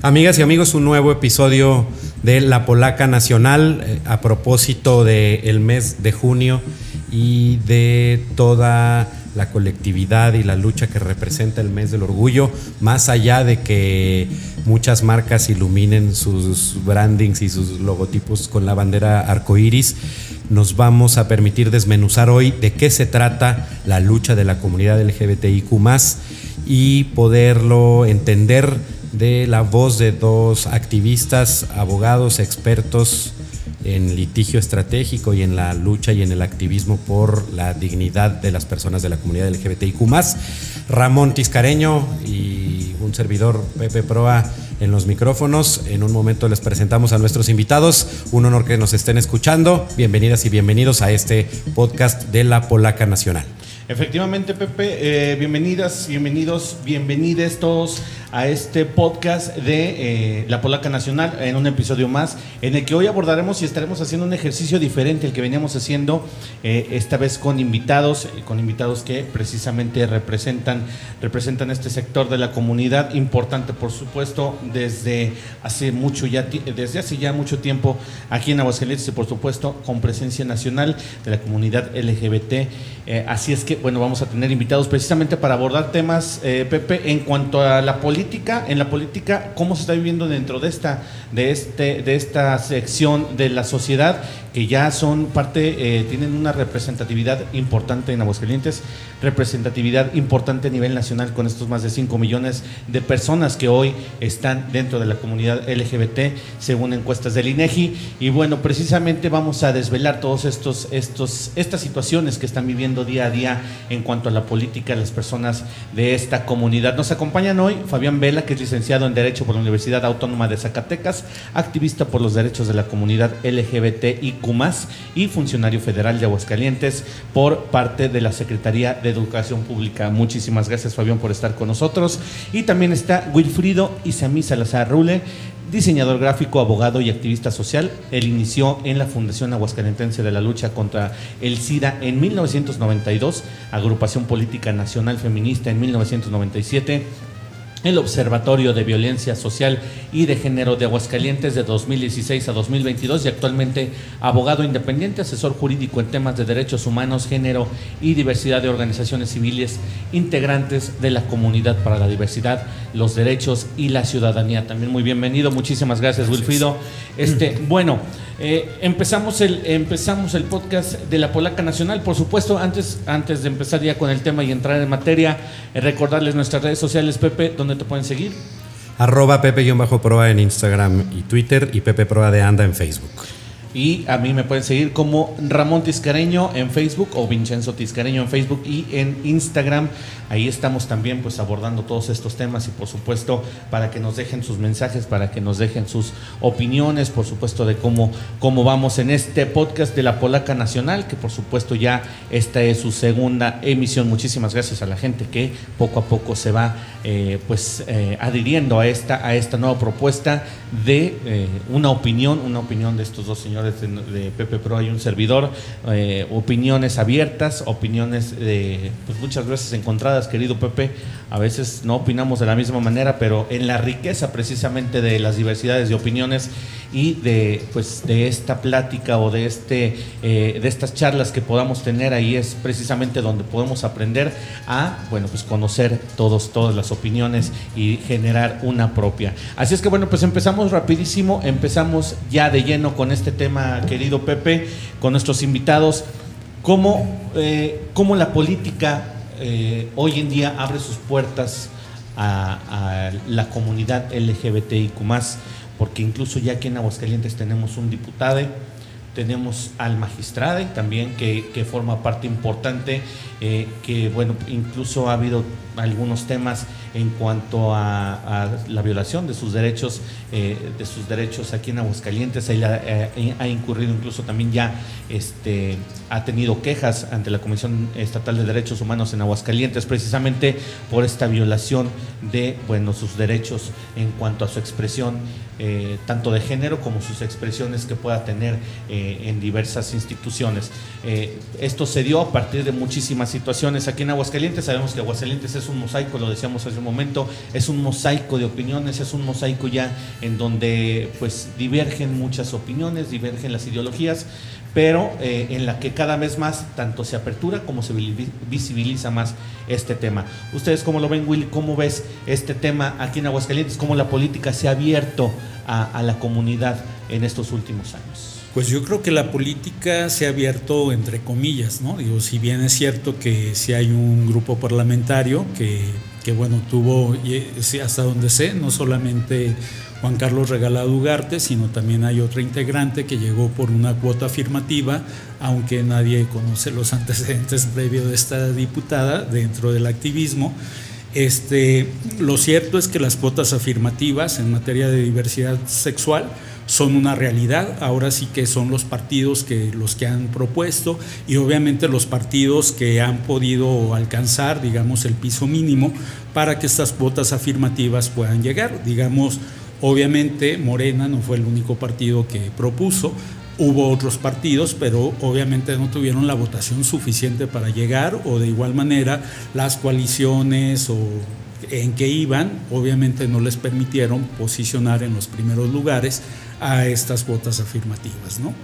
Amigas y amigos, un nuevo episodio de La Polaca Nacional eh, a propósito del mes de junio y de toda la colectividad y la lucha que representa el mes del orgullo, más allá de que muchas marcas iluminen sus brandings y sus logotipos con la bandera arcoíris, nos vamos a permitir desmenuzar hoy de qué se trata la lucha de la comunidad LGBTIQ y poderlo entender de la voz de dos activistas, abogados, expertos en litigio estratégico y en la lucha y en el activismo por la dignidad de las personas de la comunidad LGBTIQ. Ramón Tiscareño y un servidor Pepe Proa en los micrófonos. En un momento les presentamos a nuestros invitados. Un honor que nos estén escuchando. Bienvenidas y bienvenidos a este podcast de la Polaca Nacional. Efectivamente, Pepe, eh, bienvenidas, bienvenidos, bienvenides todos a este podcast de eh, La Polaca Nacional en un episodio más en el que hoy abordaremos y estaremos haciendo un ejercicio diferente al que veníamos haciendo eh, esta vez con invitados, eh, con invitados que precisamente representan, representan este sector de la comunidad importante por supuesto desde hace mucho ya desde hace ya mucho tiempo aquí en Aguascalientes y por supuesto con presencia nacional de la comunidad LGBT. así es que bueno vamos a tener invitados precisamente para abordar temas Pepe en cuanto a la política en la política, cómo se está viviendo dentro de esta, de este, de esta sección de la sociedad que ya son parte, eh, tienen una representatividad importante en Aguascalientes, representatividad importante a nivel nacional con estos más de 5 millones de personas que hoy están dentro de la comunidad LGBT, según encuestas del INEGI. Y bueno, precisamente vamos a desvelar todos estos, estos, estas situaciones que están viviendo día a día en cuanto a la política de las personas de esta comunidad. Nos acompañan hoy Fabián Vela, que es licenciado en Derecho por la Universidad Autónoma de Zacatecas, activista por los derechos de la comunidad LGBTIQ y funcionario federal de Aguascalientes por parte de la Secretaría de Educación Pública. Muchísimas gracias, Fabián, por estar con nosotros. Y también está Wilfrido Isamí Salazar Rule, diseñador gráfico, abogado y activista social. Él inició en la Fundación Aguascalentense de la Lucha contra el SIDA en 1992, Agrupación Política Nacional Feminista en 1997 el Observatorio de Violencia Social y de Género de Aguascalientes de 2016 a 2022 y actualmente abogado independiente, asesor jurídico en temas de derechos humanos, género y diversidad de organizaciones civiles integrantes de la comunidad para la diversidad, los derechos y la ciudadanía. También muy bienvenido, muchísimas gracias, Wilfrido. Este, bueno, eh, empezamos, el, empezamos el podcast de la Polaca Nacional. Por supuesto, antes, antes de empezar ya con el tema y entrar en materia, eh, recordarles nuestras redes sociales, Pepe, donde te pueden seguir. Arroba Pepe-Proa en Instagram y Twitter y Pepe Proa de Anda en Facebook. Y a mí me pueden seguir como Ramón Tiscareño en Facebook o Vincenzo Tiscareño en Facebook y en Instagram. Ahí estamos también pues abordando todos estos temas y por supuesto para que nos dejen sus mensajes, para que nos dejen sus opiniones, por supuesto de cómo, cómo vamos en este podcast de la Polaca Nacional, que por supuesto ya esta es su segunda emisión. Muchísimas gracias a la gente que poco a poco se va eh, pues eh, adhiriendo a esta, a esta nueva propuesta de eh, una opinión, una opinión de estos dos señores de, Pepe Pro hay un servidor, eh, opiniones abiertas, opiniones de, pues muchas veces encontradas, querido Pepe, a veces no opinamos de la misma manera, pero en la riqueza precisamente de las diversidades de opiniones y de, pues, de esta plática o de, este, eh, de estas charlas que podamos tener. Ahí es precisamente donde podemos aprender a, bueno, pues conocer todos, todas las opiniones y generar una propia. Así es que bueno, pues empezamos rapidísimo, empezamos ya de lleno con este tema, querido Pepe, con nuestros invitados, cómo, eh, cómo la política eh, hoy en día abre sus puertas a, a la comunidad LGBTIQ porque incluso ya aquí en Aguascalientes tenemos un diputado, tenemos al magistrado también que, que forma parte importante, eh, que bueno, incluso ha habido algunos temas en cuanto a, la violación de sus derechos, eh, de sus derechos aquí en Aguascalientes. Ahí eh, ha incurrido incluso también ya, este, ha tenido quejas ante la Comisión Estatal de Derechos Humanos en Aguascalientes, precisamente por esta violación de bueno, sus derechos en cuanto a su expresión, tanto de género como sus expresiones que pueda tener en diversas instituciones. Eh, esto se dio a partir de muchísimas situaciones aquí en Aguascalientes. Sabemos que Aguascalientes es un mosaico, lo decíamos hace un momento, es un mosaico de opiniones, es un mosaico ya en donde pues divergen muchas opiniones, divergen las ideologías pero eh, en la que cada vez más tanto se apertura como se visibiliza más este tema. ¿Ustedes cómo lo ven, Will? ¿Cómo ves este tema aquí en Aguascalientes? ¿Cómo la política se ha abierto a, la comunidad en estos últimos años? Pues yo creo que la política se ha abierto entre comillas, ¿no? Digo, si bien es cierto que si hay un grupo parlamentario que, que bueno, tuvo, hasta donde sé, no solamente Juan Carlos Regalado Ugarte, sino también hay otra integrante que llegó por una cuota afirmativa, aunque nadie conoce los antecedentes previos de esta diputada dentro del activismo. Este, lo cierto es que las cuotas afirmativas en materia de diversidad sexual son una realidad, ahora sí que son los partidos que los que han propuesto y obviamente los partidos que han podido alcanzar, digamos, el piso mínimo para que estas cuotas afirmativas puedan llegar, digamos, Obviamente Morena no fue el único partido que propuso, hubo otros partidos, pero obviamente no tuvieron la votación suficiente para llegar o de igual manera las coaliciones o en que iban, obviamente no les permitieron posicionar en los primeros lugares a estas cuotas afirmativas, ¿no?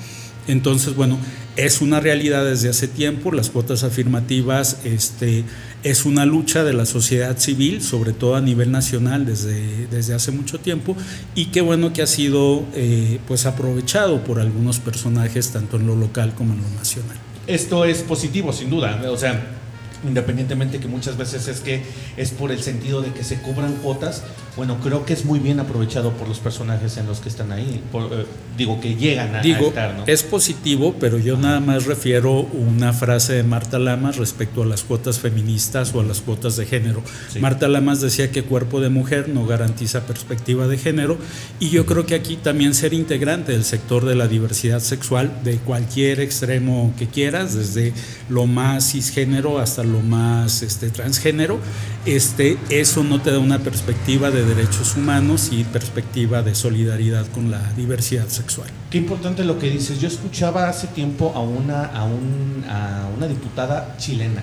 Entonces, bueno, es una realidad desde hace tiempo, las cuotas afirmativas este, es una lucha de la sociedad civil, sobre todo a nivel nacional desde, desde hace mucho tiempo, y qué bueno que ha sido eh, pues aprovechado por algunos personajes, tanto en lo local como en lo nacional. Esto es positivo, sin duda, o sea, independientemente que muchas veces es que es por el sentido de que se cobran cuotas, bueno, creo que es muy bien aprovechado por los personajes en los que están ahí. Eh, digo, que llegan a, digo, estar, ¿no? Es positivo, pero yo nada más refiero una frase de Marta Lamas respecto a las cuotas feministas o a las cuotas de género. Marta Lamas decía que cuerpo de mujer no garantiza perspectiva de género y yo creo que aquí también ser integrante del sector de la diversidad sexual de cualquier extremo que quieras, desde lo más cisgénero hasta lo más este, transgénero, este, eso no te da una perspectiva de derechos humanos y perspectiva de solidaridad con la diversidad sexual. Qué importante lo que dices. Yo escuchaba hace tiempo a una, a, una diputada chilena.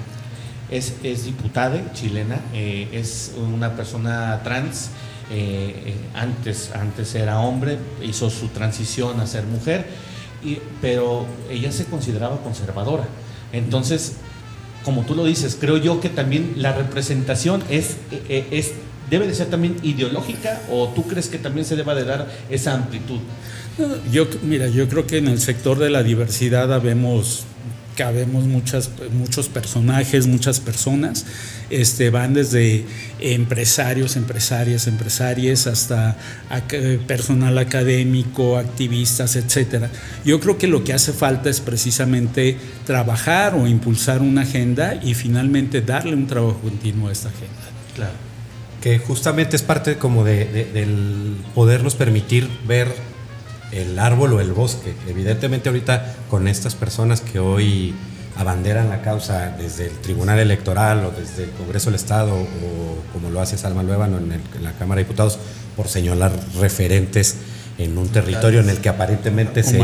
Es, es diputada chilena, eh, es una persona trans. Eh, eh, antes, antes era hombre, hizo su transición a ser mujer, y, pero ella se consideraba conservadora. Entonces, como tú lo dices, creo yo que también la representación es, es debe de ser también ideológica o tú crees que también se deba de dar esa amplitud? Yo, mira, yo creo que en el sector de la diversidad habemos cabemos muchas, muchos personajes, muchas personas, este, van desde empresarios, empresarias, empresarias, hasta personal académico, activistas, etcétera. Yo creo que lo que hace falta es precisamente trabajar o impulsar una agenda y finalmente darle un trabajo continuo a esta agenda. Claro que justamente es parte como de, del podernos permitir ver el árbol o el bosque. Evidentemente ahorita con estas personas que hoy abanderan la causa desde el Tribunal Electoral o desde el Congreso del Estado o como lo hace Salma Luevano en, en la Cámara de Diputados por señalar referentes en un territorio en el que aparentemente, se,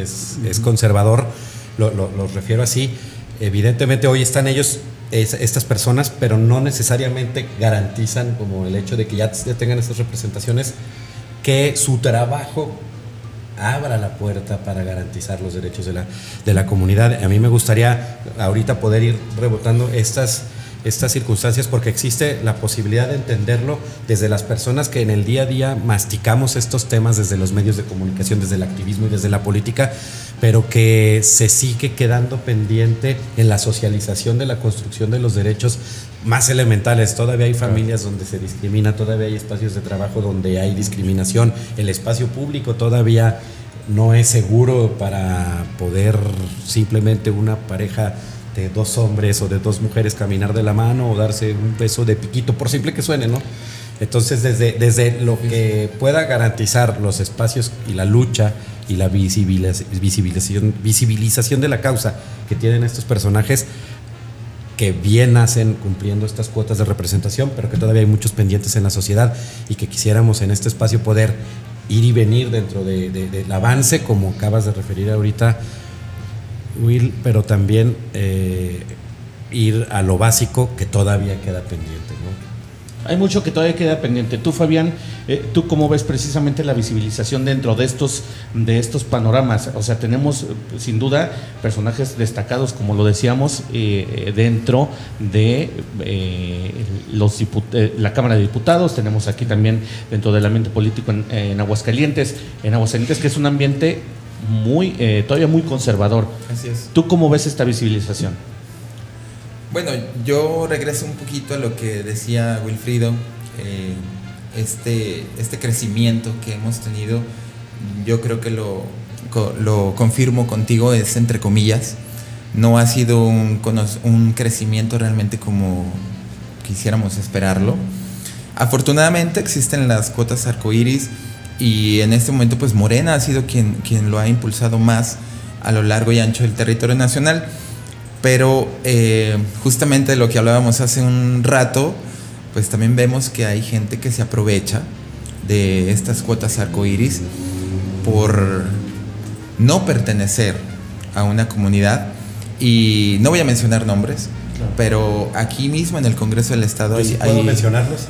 es, conservador, lo, lo refiero así. Evidentemente hoy están ellos estas personas, pero no necesariamente garantizan como el hecho de que ya, tengan estas representaciones, que su trabajo abra la puerta para garantizar los derechos de la, de la comunidad. A mí me gustaría ahorita poder ir rebotando estas estas circunstancias porque existe la posibilidad de entenderlo desde las personas que en el día a día masticamos estos temas desde los medios de comunicación, desde el activismo y desde la política, pero que se sigue quedando pendiente en la socialización de la construcción de los derechos más elementales. Todavía hay familias donde se discrimina, todavía hay espacios de trabajo donde hay discriminación, el espacio público todavía no es seguro para poder simplemente una pareja de dos hombres o de dos mujeres caminar de la mano o darse un beso de piquito, por simple que suene, ¿no? Entonces, desde, desde lo que pueda garantizar los espacios y la lucha y la visibilización, visibilización de la causa que tienen estos personajes, que bien hacen cumpliendo estas cuotas de representación, pero que todavía hay muchos pendientes en la sociedad y que quisiéramos en este espacio poder ir y venir dentro de, del avance, como acabas de referir ahorita, Will, pero también eh, ir a lo básico que todavía queda pendiente. Hay mucho que todavía queda pendiente. Tú, Fabián, eh, ¿tú cómo ves precisamente la visibilización dentro de estos, de estos panoramas? O sea, tenemos eh, sin duda personajes destacados, como lo decíamos, eh, dentro de los la Cámara de Diputados. Tenemos aquí también dentro del ambiente político en Aguascalientes, en Aguascalientes, que es un ambiente muy todavía muy conservador. Así es. ¿Tú cómo ves esta visibilización? Bueno, yo regreso un poquito a lo que decía Wilfrido, eh, este, este crecimiento que hemos tenido, yo creo que lo, lo confirmo contigo, es entre comillas, no ha sido un, un crecimiento realmente como quisiéramos esperarlo. Afortunadamente existen las cuotas arcoíris y en este momento pues Morena ha sido quien, quien lo ha impulsado más a lo largo y ancho del territorio nacional. Pero eh, justamente de lo que hablábamos hace un rato, pues también vemos que hay gente que se aprovecha de estas cuotas arcoíris por no pertenecer a una comunidad. Y no voy a mencionar nombres, pero aquí mismo en el Congreso del Estado hay, ¿Puedo mencionarlos?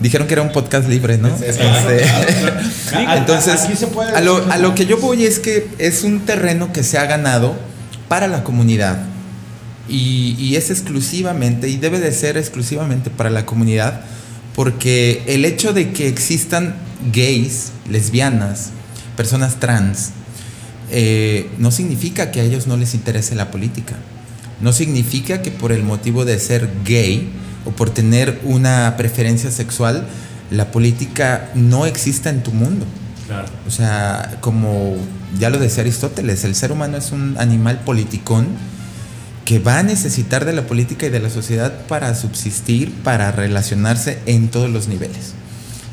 Dijeron que era un podcast libre, ¿no? Este, entonces, a lo, a lo que yo voy es que es un terreno que se ha ganado para la comunidad. Y, es exclusivamente, y debe de ser exclusivamente para la comunidad, porque el hecho de que existan gays, lesbianas, personas trans, eh, no significa que a ellos no les interese la política. No significa que por el motivo de ser gay o por tener una preferencia sexual, la política no exista en tu mundo. O sea, como ya lo decía Aristóteles, el ser humano es un animal politicón que va a necesitar de la política y de la sociedad para subsistir, para relacionarse en todos los niveles.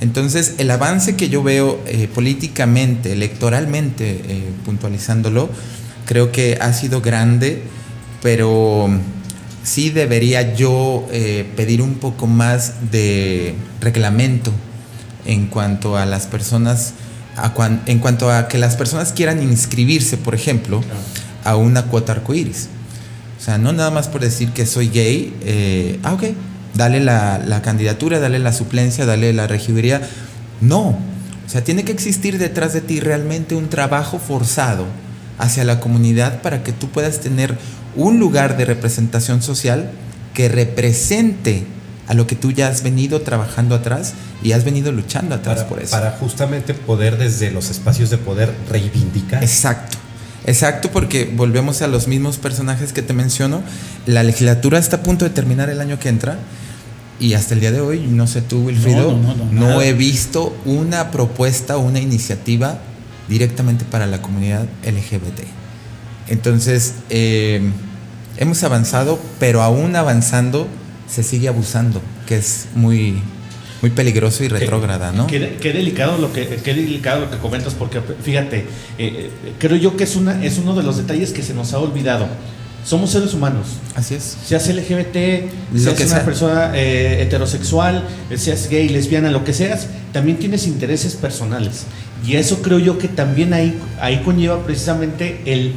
Entonces, el avance que yo veo eh, políticamente, electoralmente, eh, puntualizándolo, creo que ha sido grande, pero sí debería yo eh, pedir un poco más de reglamento en cuanto a las personas en cuanto a que las personas quieran inscribirse, por ejemplo, a una cuota arcoíris. O sea, no nada más por decir que soy gay, eh, ah, ok, dale la, candidatura, dale la suplencia, dale la regiduría. No, o sea, tiene que existir detrás de ti realmente un trabajo forzado hacia la comunidad para que tú puedas tener un lugar de representación social que represente a lo que tú ya has venido trabajando atrás y has venido luchando atrás por eso. Para justamente poder desde los espacios de poder reivindicar. Exacto. Exacto, porque volvemos a los mismos personajes que te menciono. La legislatura está a punto de terminar el año que entra y hasta el día de hoy, no sé tú, Wilfrido, no, he visto una propuesta o una iniciativa directamente para la comunidad LGBT. Entonces, eh, hemos avanzado, pero aún avanzando se sigue abusando, que es muy, muy peligroso y retrógrada, ¿no? Qué, delicado lo que qué delicado lo que comentas porque fíjate, eh, eh, creo yo que es una es uno de los detalles que se nos ha olvidado. Somos seres humanos. Así es. Seas LGBT, seas una persona eh, heterosexual, seas gay, lesbiana, lo que seas, también tienes intereses personales. Y eso creo yo que también ahí, ahí conlleva precisamente el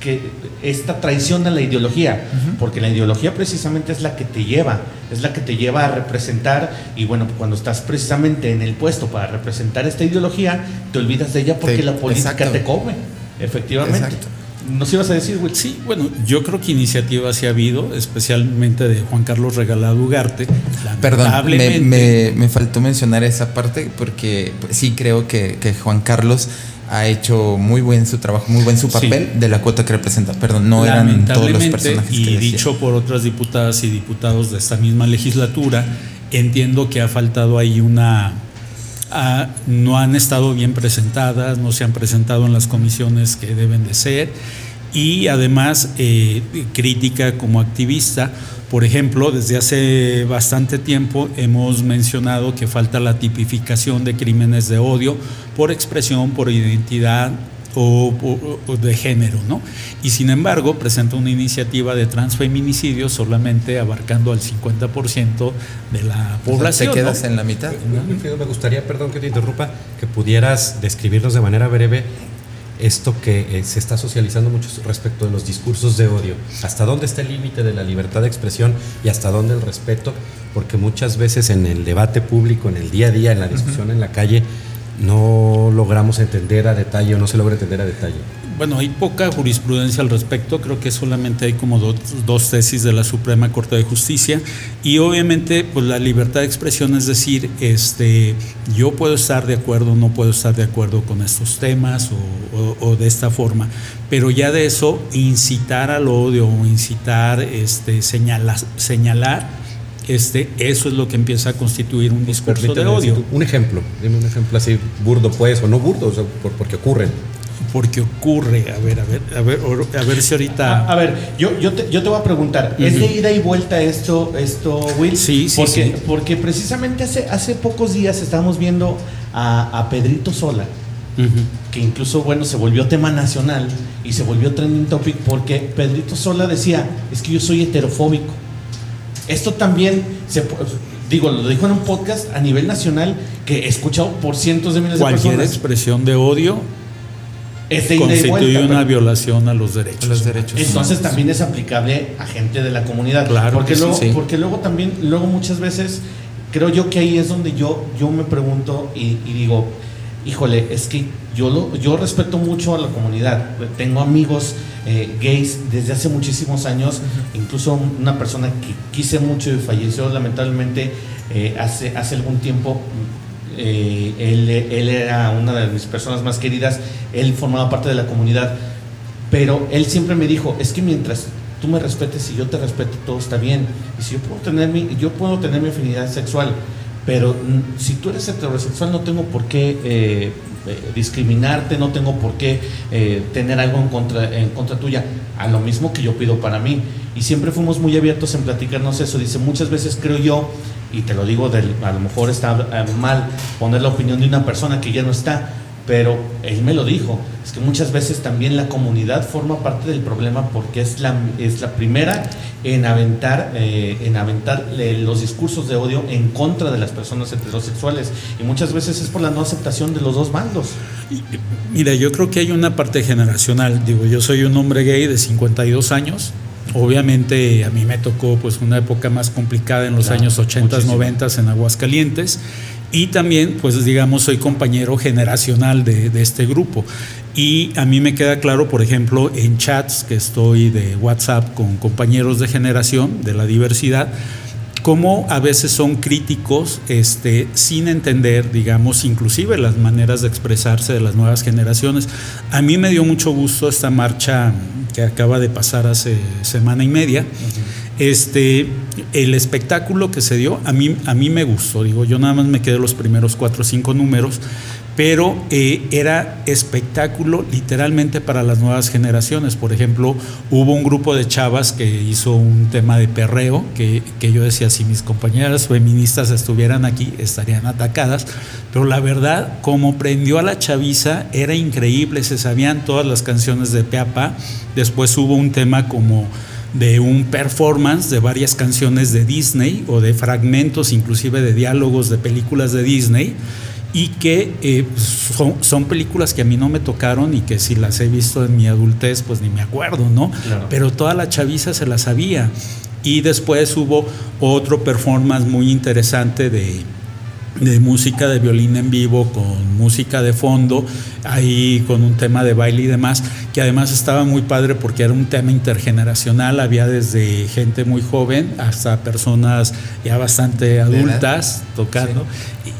que esta traición de la ideología, porque la ideología precisamente es la que te lleva, es la que te lleva a representar y bueno, cuando estás precisamente en el puesto para representar esta ideología, te olvidas de ella porque la política te come, efectivamente. Exacto. ¿Nos ibas a decir, güey? Sí, bueno, yo creo que iniciativas sí ha habido, especialmente de Juan Carlos Regalado Ugarte. Perdón, me, me, faltó mencionar esa parte porque pues, sí creo que, que Juan Carlos ha hecho muy buen su trabajo, muy buen su papel de la cuota que representa. Perdón, no eran todos los personajes. Y dicho por otras diputadas y diputados de esta misma legislatura, entiendo que ha faltado ahí una. no han estado bien presentadas, no se han presentado en las comisiones que deben de ser y además eh, crítica como activista por ejemplo, desde hace bastante tiempo hemos mencionado que falta la tipificación de crímenes de odio por expresión, por identidad o, de género, ¿no? Y sin embargo presenta una iniciativa de transfeminicidio solamente abarcando al 50% de la población. te quedas en la mitad. Me gustaría, perdón que te interrumpa, que pudieras describirnos de manera breve esto que eh, se está socializando mucho respecto de los discursos de odio. ¿Hasta dónde está el límite de la libertad de expresión y hasta dónde el respeto? Porque muchas veces en el debate público, en el día a día, en la discusión en la calle, no logramos entender a detalle o no se logra entender a detalle. Bueno, hay poca jurisprudencia al respecto, creo que solamente hay como dos, tesis de la Suprema Corte de Justicia y obviamente pues la libertad de expresión es decir, este, yo puedo estar de acuerdo, no puedo estar de acuerdo con estos temas o, de esta forma, pero ya de eso incitar al odio o incitar, este, señalar, señalar este, eso es lo que empieza a constituir un discurso de odio. Un ejemplo, dime un ejemplo así burdo pues, o no burdo, o sea, por, porque ocurren. Porque ocurre, a ver, a ver, a ver, a ver si ahorita... A, ver, yo, yo, te, yo te voy a preguntar, ¿es de ida y vuelta esto, esto Will? Sí, sí, porque, sí. Porque precisamente hace, hace pocos días estábamos viendo a, a Pedrito Sola, que incluso, bueno, se volvió tema nacional y se volvió trending topic porque Pedrito Sola decía, es que yo soy heterofóbico. Esto también se digo, lo dijo en un podcast a nivel nacional que he escuchado por cientos de miles de personas. Cualquier expresión de odio constituye una violación a los derechos. los derechos Entonces también es aplicable a gente de la comunidad. Claro. Porque, luego, porque luego también, luego muchas veces, creo yo que ahí es donde yo, yo me pregunto y, digo, híjole, es que yo, lo, yo respeto mucho a la comunidad. Tengo amigos eh, gays desde hace muchísimos años, incluso una persona que quise mucho y falleció lamentablemente eh, hace, hace algún tiempo. Eh, él, era una de mis personas más queridas, él formaba parte de la comunidad, pero él siempre me dijo, es que mientras tú me respetes y yo te respeto, todo está bien. Y si yo puedo tener mi, yo puedo tener mi afinidad sexual, pero mm, si tú eres heterosexual no tengo por qué eh, discriminarte, no tengo por qué eh, tener algo en contra, en contra tuya, a lo mismo que yo pido para mí. Y siempre fuimos muy abiertos en platicarnos eso. Dice, muchas veces creo yo, y te lo digo, del, a lo mejor está eh, mal poner la opinión de una persona que ya no está, pero él me lo dijo, es que muchas veces también la comunidad forma parte del problema porque es la, es la primera en aventar, eh, en aventar eh, los discursos de odio en contra de las personas heterosexuales y muchas veces es por la no aceptación de los dos bandos. Mira, yo creo que hay una parte generacional, digo, yo soy un hombre gay de 52 años, Obviamente a mí me tocó pues una época más complicada en los años 80, 90 en Aguascalientes y también, pues digamos, soy compañero generacional de, este grupo. Y a mí me queda claro, por ejemplo, en chats que estoy de WhatsApp con compañeros de generación de la diversidad, cómo a veces son críticos este, sin entender, digamos, inclusive las maneras de expresarse de las nuevas generaciones. A mí me dio mucho gusto esta marcha que acaba de pasar hace semana y media. Este, el espectáculo que se dio, a mí, a mí me gustó, digo, yo nada más me quedé los primeros cuatro o cinco números, pero eh, era espectáculo literalmente para las nuevas generaciones. Por ejemplo, hubo un grupo de chavas que hizo un tema de perreo, que, que, yo decía, si mis compañeras feministas estuvieran aquí, estarían atacadas, pero la verdad, como prendió a la chaviza, era increíble, se sabían todas las canciones de Peapa, después hubo un tema como de un performance de varias canciones de Disney o de fragmentos inclusive de diálogos de películas de Disney y que eh, son, son, películas que a mí no me tocaron y que si las he visto en mi adultez pues ni me acuerdo, ¿no? Pero toda la chaviza se la sabía. Y después hubo otro performance muy interesante de de música de violín en vivo con música de fondo, ahí con un tema de baile y demás, que además estaba muy padre porque era un tema intergeneracional, había desde gente muy joven hasta personas ya bastante adultas tocando.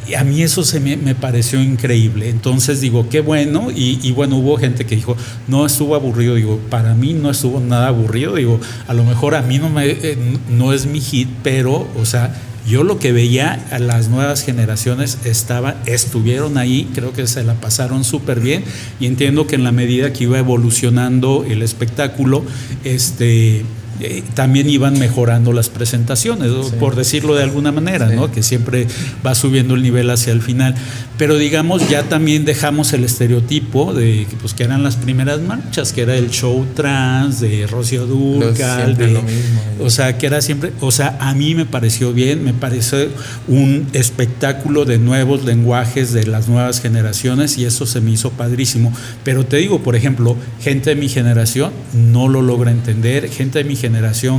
Y a mí eso se me, pareció increíble. Entonces digo, qué bueno. Y, bueno, hubo gente que dijo, no estuvo aburrido. Digo, para mí no estuvo nada aburrido. Digo, a lo mejor a mí no, me, eh, no es mi hit, pero, o sea, yo lo que veía a las nuevas generaciones estaba, estuvieron ahí, creo que se la pasaron súper bien y entiendo que en la medida que iba evolucionando el espectáculo, este, eh, también iban mejorando las presentaciones, por decirlo de alguna manera, ¿no? que siempre va subiendo el nivel hacia el final. Pero digamos, ya también dejamos el estereotipo de pues, que eran las primeras marchas, que era el show trans de Rocío Durcal, o sea, que era siempre, o sea, a mí me pareció bien, me parece un espectáculo de nuevos lenguajes de las nuevas generaciones y eso se me hizo padrísimo. Pero te digo, por ejemplo, gente de mi generación no lo logra entender, gente de mi generación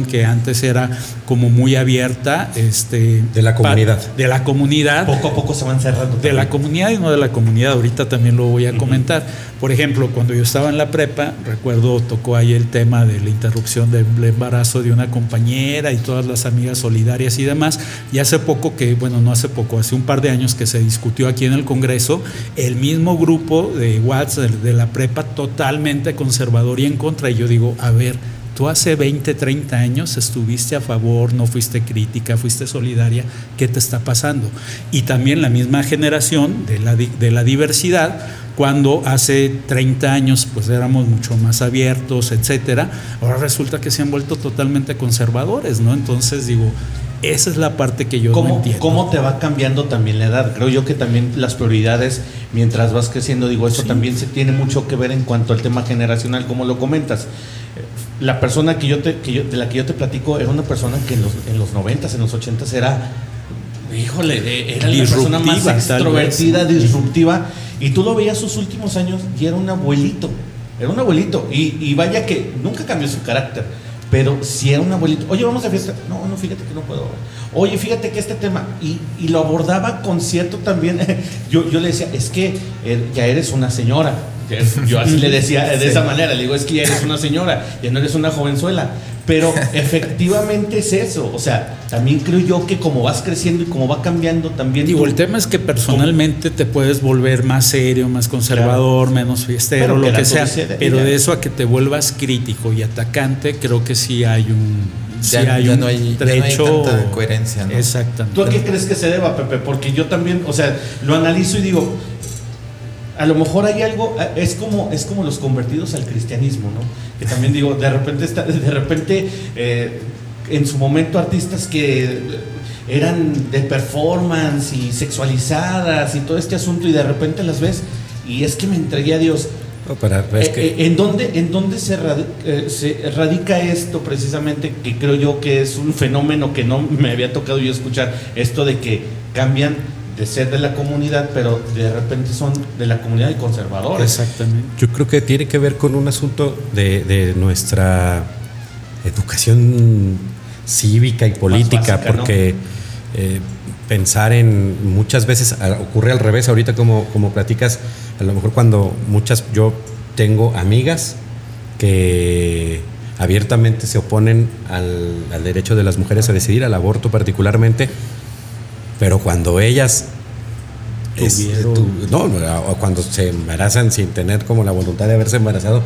que antes era como muy abierta, este, de la comunidad, de la comunidad, poco a poco se van cerrando, de la comunidad y no de la comunidad. Ahorita también lo voy a comentar. Por ejemplo, cuando yo estaba en la prepa, recuerdo tocó ahí el tema de la interrupción del embarazo de una compañera y todas las amigas solidarias y demás. Y hace poco que, bueno, no hace poco, hace un par de años que se discutió aquí en el Congreso, el mismo grupo de WhatsApp de, la prepa totalmente conservador y en contra. Y yo digo, a ver, tú hace 20, 30 años estuviste a favor, no fuiste crítica, fuiste solidaria, ¿qué te está pasando? Y también la misma generación de la, de la diversidad, cuando hace 30 años pues éramos mucho más abiertos, etcétera, ahora resulta que se han vuelto totalmente conservadores, ¿no? Entonces digo, esa es la parte que yo ¿Cómo, entiendo. ¿Cómo te va cambiando también la edad? Creo yo que también las prioridades, mientras vas creciendo, digo, eso también se tiene mucho que ver en cuanto al tema generacional, como lo comentas. La persona que yo te, que yo, de la que yo te platico era una persona que en los, en los 90 en los 80 era, híjole, era la persona más extrovertida, disruptiva, y tú lo veías sus últimos años y era un abuelito, era un abuelito, y, y vaya que nunca cambió su carácter pero si era un abuelito, oye, vamos a fiesta. No, no, fíjate que no puedo. Oye, fíjate que este tema. Y, y lo abordaba con cierto también. yo, yo le decía, es que eh, ya eres una señora. Yo así le decía de esa manera. Le digo, es que ya eres una señora, ya no eres una jovenzuela. Pero efectivamente es eso. O sea, también creo yo que como vas creciendo y como va cambiando también. Digo, el tema es que personalmente te puedes volver más serio, más conservador, menos fiestero, lo que sea. pero de eso a que te vuelvas crítico y atacante, creo que sí hay un. Ya, hay no hay, trecho. coherencia, ¿no? Exactamente. ¿Tú a qué crees que se deba, Pepe? Porque yo también, o sea, lo analizo y digo, a lo mejor hay algo, eh, es como, es como los convertidos al cristianismo, ¿no? Que también digo, de repente, está, de repente eh, en su momento artistas que eran de performance y sexualizadas y todo este asunto y de repente las ves y es que me entregué a Dios. Eh, ¿En, dónde, ¿En dónde se, se radica esto precisamente? Que creo yo que es un fenómeno que no me había tocado yo escuchar, esto de que cambian de ser de la comunidad, pero de repente son de la comunidad de conservadores. Exactamente. Yo creo que tiene que ver con un asunto de, nuestra educación cívica y política, porque eh, pensar en muchas veces ocurre al revés, ahorita como, como platicas, a lo mejor cuando muchas, yo tengo amigas que abiertamente se oponen al, al derecho de las mujeres a decidir, al aborto particularmente, pero cuando ellas no, o cuando se embarazan sin tener como la voluntad de haberse embarazado,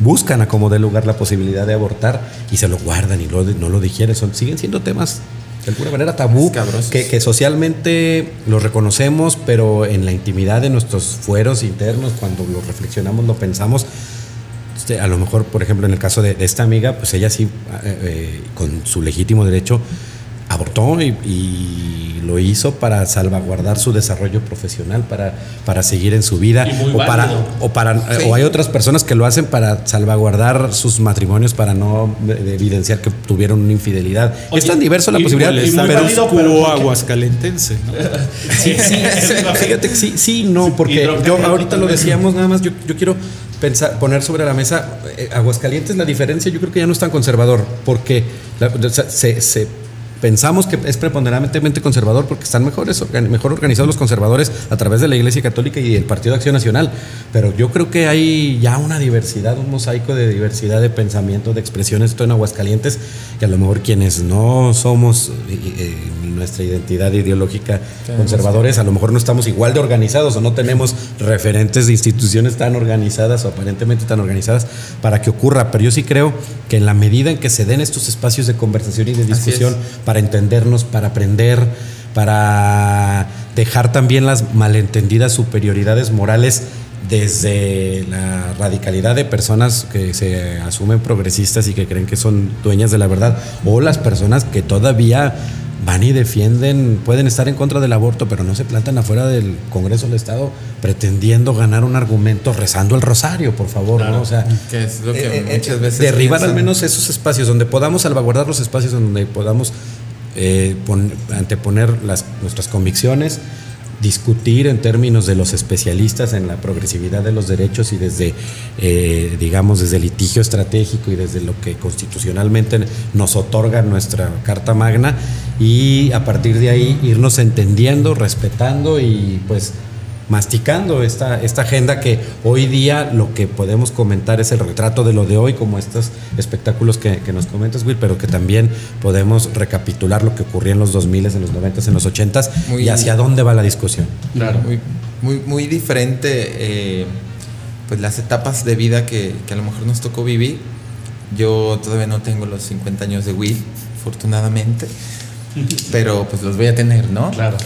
buscan a como dé lugar la posibilidad de abortar y se lo guardan y no lo digieren. Son, siguen siendo temas de alguna manera tabú, que, que, socialmente los reconocemos, pero en la intimidad de nuestros fueros internos, cuando lo reflexionamos, lo pensamos. Este, a lo mejor, por ejemplo, en el caso de, esta amiga, pues ella sí, eh, eh, con su legítimo derecho, abortó y, lo hizo para salvaguardar su desarrollo profesional, para, para seguir en su vida. O para, o para o hay otras personas que lo hacen para salvaguardar sus matrimonios, para no evidenciar que tuvieron una infidelidad. es tan diverso la posibilidad. de pero, pero aguascalentense. sí, sí, fíjate que sí, sí, no, porque yo ahorita lo decíamos nada más, yo, yo quiero pensar, poner sobre la mesa eh, Aguascalientes la diferencia yo creo que ya no es tan conservador porque se, se pensamos que es preponderantemente conservador porque están mejores, mejor organizados los conservadores a través de la Iglesia Católica y el Partido de Acción Nacional. Pero yo creo que hay ya una diversidad, un mosaico de diversidad de pensamiento, de expresiones, esto en Aguascalientes, que a lo mejor quienes no somos eh, eh, nuestra identidad ideológica conservadores, a lo mejor no estamos igual de organizados o no tenemos referentes de instituciones tan organizadas o aparentemente tan organizadas para que ocurra. Pero yo sí creo que en la medida en que se den estos espacios de conversación y de discusión, para entendernos, para aprender, para dejar también las malentendidas superioridades morales desde la radicalidad de personas que se asumen progresistas y que creen que son dueñas de la verdad, o las personas que todavía van y defienden, pueden estar en contra del aborto, pero no se plantan afuera del Congreso del Estado pretendiendo ganar un argumento rezando el rosario, por favor, ¿no? O sea, que es lo que eh, eh, muchas veces derribar al menos esos espacios donde podamos salvaguardar los espacios donde podamos eh, anteponer las, nuestras convicciones discutir en términos de los especialistas en la progresividad de los derechos y desde, eh, digamos, desde litigio estratégico y desde lo que constitucionalmente nos otorga nuestra Carta Magna y a partir de ahí irnos entendiendo, respetando y pues masticando esta, esta agenda que hoy día lo que podemos comentar es el retrato de lo de hoy, como estos espectáculos que, nos comentas, Will, pero que también podemos recapitular lo que ocurrió en los 2000, en los 90, en los 80 y hacia dónde va la discusión. Claro. Muy, muy, muy diferente, eh, pues las etapas de vida que, que a lo mejor nos tocó vivir. Yo todavía no tengo los 50 años de Will, afortunadamente, pero pues los voy a tener, ¿no? Claro.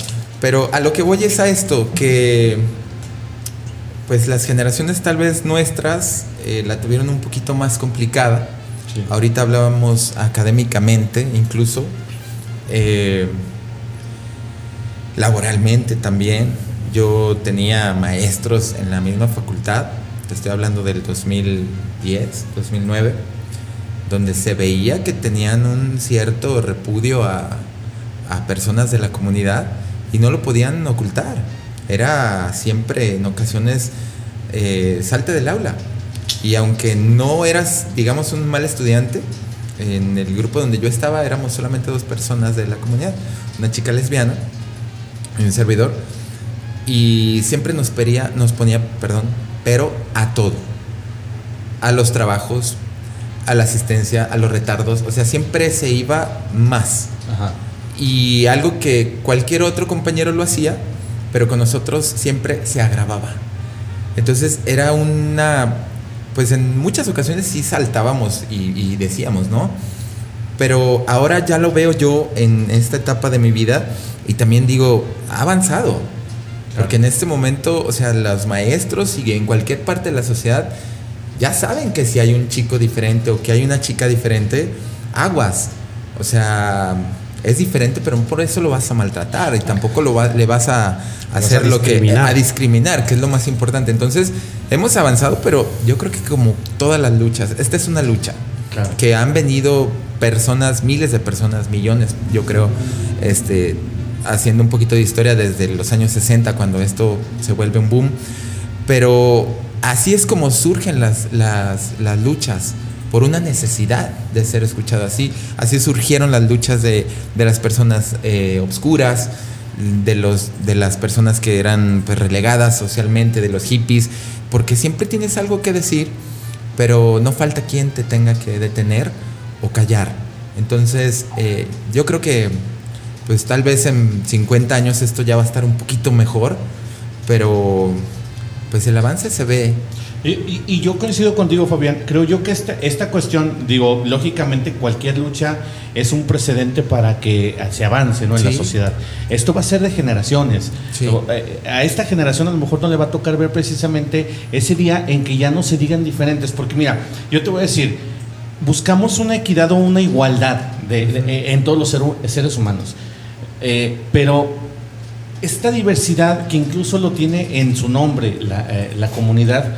Pero a lo que voy es a esto, que pues las generaciones tal vez nuestras eh, la tuvieron un poquito más complicada. Ahorita hablábamos académicamente incluso, eh, laboralmente también. Yo tenía maestros en la misma facultad, te estoy hablando del 2010, 2009, donde se veía que tenían un cierto repudio a, a personas de la comunidad y no lo podían ocultar. Era siempre en ocasiones eh, salte del aula. Y aunque no eras, digamos, un mal estudiante, en el grupo donde yo estaba éramos solamente dos personas de la comunidad, una chica lesbiana y un servidor, y siempre nos, nos ponía, perdón, pero a todo, a los trabajos, a la asistencia, a los retardos, o sea, siempre se iba más. Ajá y algo que cualquier otro compañero lo hacía, pero con nosotros siempre se agravaba. Entonces era una, pues en muchas ocasiones sí saltábamos y, decíamos, ¿no? Pero ahora ya lo veo yo en esta etapa de mi vida y también digo, ha avanzado. Porque en este momento, o sea, los maestros y en cualquier parte de la sociedad ya saben que si hay un chico diferente o que hay una chica diferente, aguas. O sea, es diferente, pero por eso lo vas a maltratar y tampoco lo le vas a, hacer lo que a discriminar, que es lo más importante. Entonces, hemos avanzado, pero yo creo que como todas las luchas, esta es una lucha que han venido personas, miles de personas, millones, yo creo, este haciendo un poquito de historia desde los años 60 cuando esto se vuelve un boom, pero así es como surgen las, las, las luchas por una necesidad de ser escuchado así. Así surgieron las luchas de, las personas eh, obscuras, de, los, de las personas que eran pues, relegadas socialmente, de los hippies, porque siempre tienes algo que decir, pero no falta quien te tenga que detener o callar. Entonces, eh, yo creo que pues tal vez en 50 años esto ya va a estar un poquito mejor, pero pues el avance se ve y, yo coincido contigo, Fabián. Creo yo que esta, esta cuestión, digo, lógicamente cualquier lucha es un precedente para que se avance ¿no? en la sociedad. Esto va a ser de generaciones. Eh, a esta generación a lo mejor no le va a tocar ver precisamente ese día en que ya no se digan diferentes. Porque mira, yo te voy a decir, buscamos una equidad o una igualdad de, en todos los seres humanos. Eh, pero esta diversidad que incluso lo tiene en su nombre la, eh, comunidad,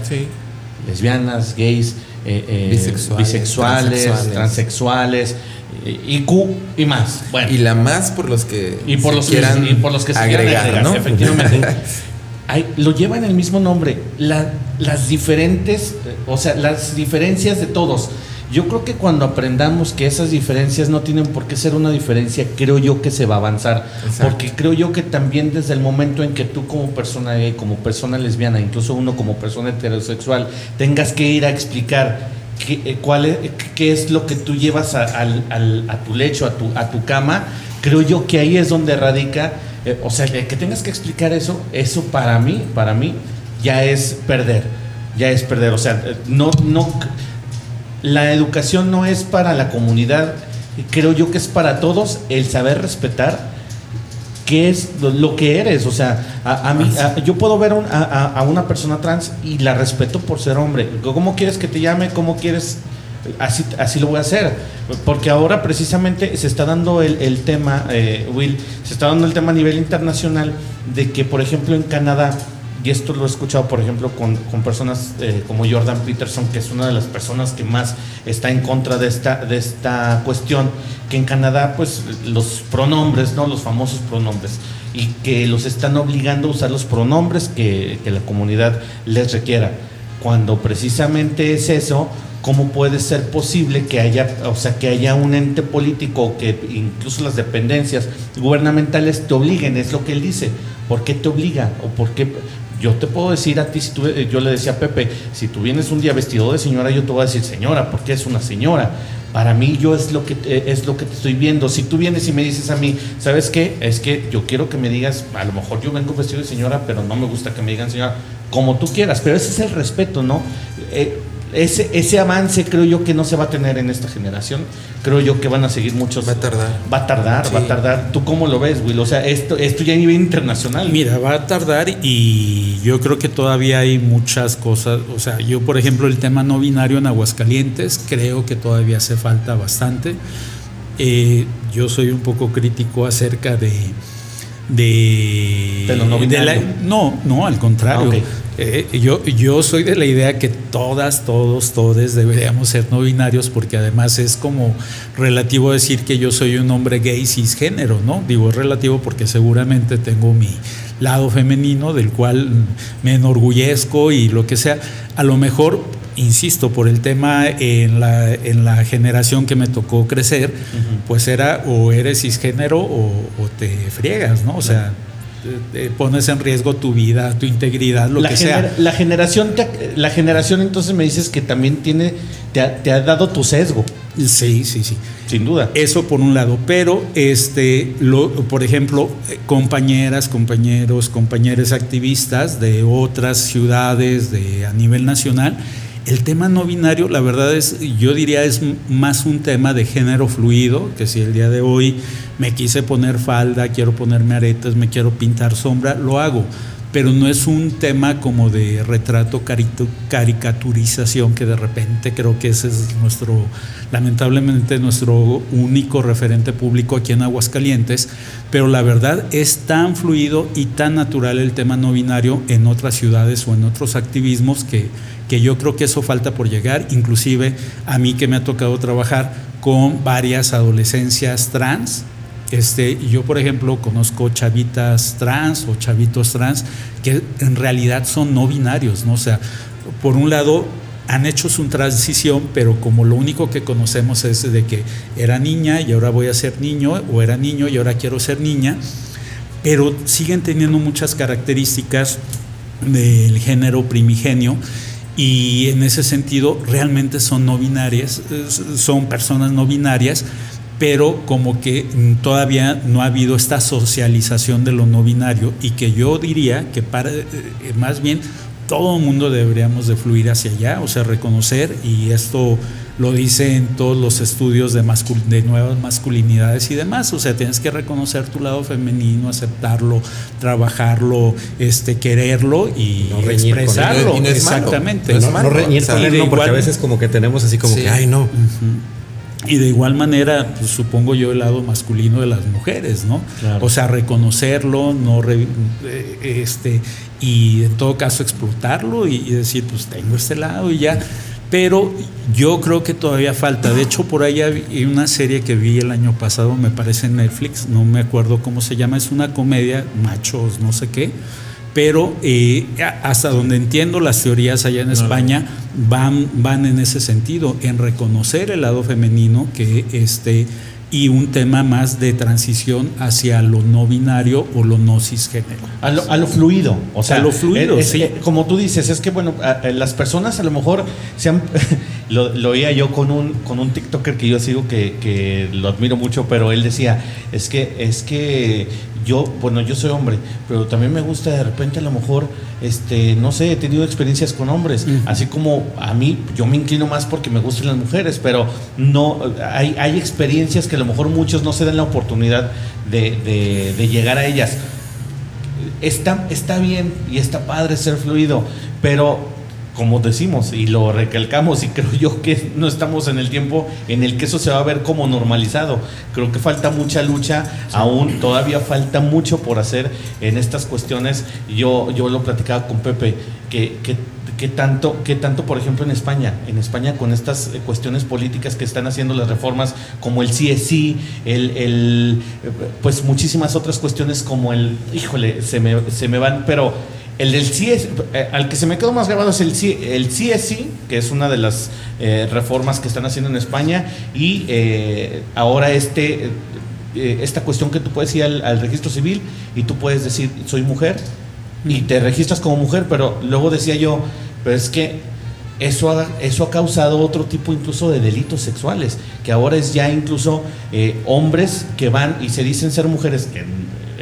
lesbianas, gays, eh, eh, bisexuales, transexuales, y Q y más. y la más por los que y por los quieran y por los que se agregar, ¿no? efectivamente. lo lleva en el mismo nombre. las diferentes, o sea, las diferencias de todos. Yo creo que cuando aprendamos que esas diferencias no tienen por qué ser una diferencia, creo yo que se va a avanzar. Porque creo yo que también desde el momento en que tú como persona gay, como persona lesbiana, incluso uno como persona heterosexual, tengas que ir a explicar qué, eh, cuál es, qué es lo que tú llevas a, tu lecho, a tu, a tu cama, creo yo que ahí es donde radica, eh, o sea, que tengas que explicar eso, eso para mí, para mí, ya es perder, ya es perder. O sea, eh, no, no la educación no es para la comunidad, creo yo que es para todos el saber respetar qué es lo, que eres. O sea, a, mí, yo puedo ver a, una persona trans y la respeto por ser hombre. ¿Cómo quieres que te llame? ¿Cómo quieres? Así, así lo voy a hacer. Porque ahora precisamente se está dando el, tema, eh, Will, se está dando el tema a nivel internacional de que, por ejemplo, en Canadá y esto lo he escuchado, por ejemplo, con, personas eh, como Jordan Peterson, que es una de las personas que más está en contra de esta, de esta cuestión, que en Canadá, pues los pronombres, ¿no? Los famosos pronombres, y que los están obligando a usar los pronombres que, que la comunidad les requiera. Cuando precisamente es eso, ¿cómo puede ser posible que haya, o sea, que haya un ente político que incluso las dependencias gubernamentales te obliguen? Es lo que él dice. ¿Por qué te obliga? ¿O por qué? Yo te puedo decir a ti, si tú, eh, yo le decía a Pepe, si tú vienes un día vestido de señora, yo te voy a decir señora, porque es una señora. Para mí yo es lo que eh, es lo que te estoy viendo. Si tú vienes y me dices a mí, ¿sabes qué? Es que yo quiero que me digas, a lo mejor yo vengo vestido de señora, pero no me gusta que me digan señora, como tú quieras, pero ese es el respeto, ¿no? Eh, ese, ese avance creo yo que no se va a tener en esta generación. Creo yo que van a seguir muchos. Va a tardar. Va a tardar, va a tardar. ¿Tú cómo lo ves, Will? O sea, esto, esto ya a nivel internacional. Mira, va a tardar y yo creo que todavía hay muchas cosas. O sea, yo, por ejemplo, el tema no binario en Aguascalientes, creo que todavía hace falta bastante. Eh, yo soy un poco crítico acerca de. De, no, no, no, al contrario. Ah, eh, yo, yo soy de la idea que todas, todos, todes deberíamos ser no binarios porque además es como relativo decir que yo soy un hombre gay cisgénero, ¿no? Digo, es relativo porque seguramente tengo mi lado femenino del cual me enorgullezco y lo que sea. A lo mejor, insisto, por el tema en la, en la generación que me tocó crecer, pues era o eres cisgénero o, o te friegas, ¿no? O sea pones en riesgo tu vida, tu integridad, lo que sea. La generación, la generación entonces me dices que también tiene, te ha, dado tu sesgo. Sí, sí, sí. Sin duda. Eso por un lado. Pero, este, lo, por ejemplo, compañeras, compañeros, compañeras activistas de otras ciudades de, a nivel nacional, el tema no binario, la verdad es, yo diría, es más un tema de género fluido, que si el día de hoy me quise poner falda, quiero ponerme aretes, me quiero pintar sombra, lo hago. Pero no es un tema como de retrato, caricaturización, que de repente creo que ese es nuestro, lamentablemente, nuestro único referente público aquí en Aguascalientes. Pero la verdad es tan fluido y tan natural el tema no binario en otras ciudades o en otros activismos que, que yo creo que eso falta por llegar. Inclusive a mí que me ha tocado trabajar con varias adolescencias trans, este, yo, por ejemplo, conozco chavitas trans o chavitos trans que en realidad son no binarios, ¿no? O sea, por un lado han hecho su transición, pero como lo único que conocemos es de que era niña y ahora voy a ser niño, o era niño y ahora quiero ser niña, pero siguen teniendo muchas características del género primigenio y en ese sentido realmente son no binarias, son personas no binarias, pero como que todavía no ha habido esta socialización de lo no binario y que yo diría que para, eh, más bien todo el mundo deberíamos de fluir hacia allá, o sea, reconocer, y esto lo dicen todos los estudios de, de nuevas masculinidades y demás, o sea, tienes que reconocer tu lado femenino, aceptarlo, trabajarlo, este, quererlo y expresarlo. Exactamente. No, reñir porque a veces como que tenemos así como que, ay, no. Y de igual manera, pues, supongo yo el lado masculino de las mujeres, ¿no? O sea, reconocerlo, no eh, este, y en todo caso explotarlo y, decir, pues tengo este lado y ya. Pero yo creo que todavía falta. De hecho, por ahí hay una serie que vi el año pasado, me parece en Netflix, no me acuerdo cómo se llama, es una comedia, machos, no sé qué pero eh, hasta donde entiendo las teorías allá en España van, van en ese sentido, en reconocer el lado femenino que este y un tema más de transición hacia lo no binario o lo no cisgénero. A lo, a lo fluido, o sea, a lo fluido, sí. como tú dices, es que bueno, las personas a lo mejor se han, lo, lo, oía yo con un, con un TikToker que yo sigo que, que lo admiro mucho, pero él decía, es que, es que yo, bueno, yo soy hombre, pero también me gusta de repente a lo mejor, este, no sé, he tenido experiencias con hombres, así como a mí, yo me inclino más porque me gustan las mujeres, pero no, hay, hay experiencias que a lo mejor muchos no se dan la oportunidad de, de, llegar a ellas. Está, está bien y está padre ser fluido, pero como decimos y lo recalcamos y creo yo que no estamos en el tiempo en el que eso se va a ver como normalizado. Creo que falta mucha lucha, aún todavía falta mucho por hacer en estas cuestiones. Yo, yo lo platicaba con Pepe, que, que, tanto, que tanto, por ejemplo, en España, en España con estas cuestiones políticas que están haciendo las reformas como el CSI, el, el pues muchísimas otras cuestiones como el, híjole, se me, se me van, pero el del CS, eh, al que se me quedó más grabado es el, el CSI, que es una de las eh, reformas que están haciendo en España, y eh, ahora este, esta cuestión que tú puedes ir al, registro civil y tú puedes decir, soy mujer, y te registras como mujer, pero luego decía yo, pero es que eso ha, eso ha causado otro tipo incluso de delitos sexuales, que ahora es ya incluso hombres que van y se dicen ser mujeres, que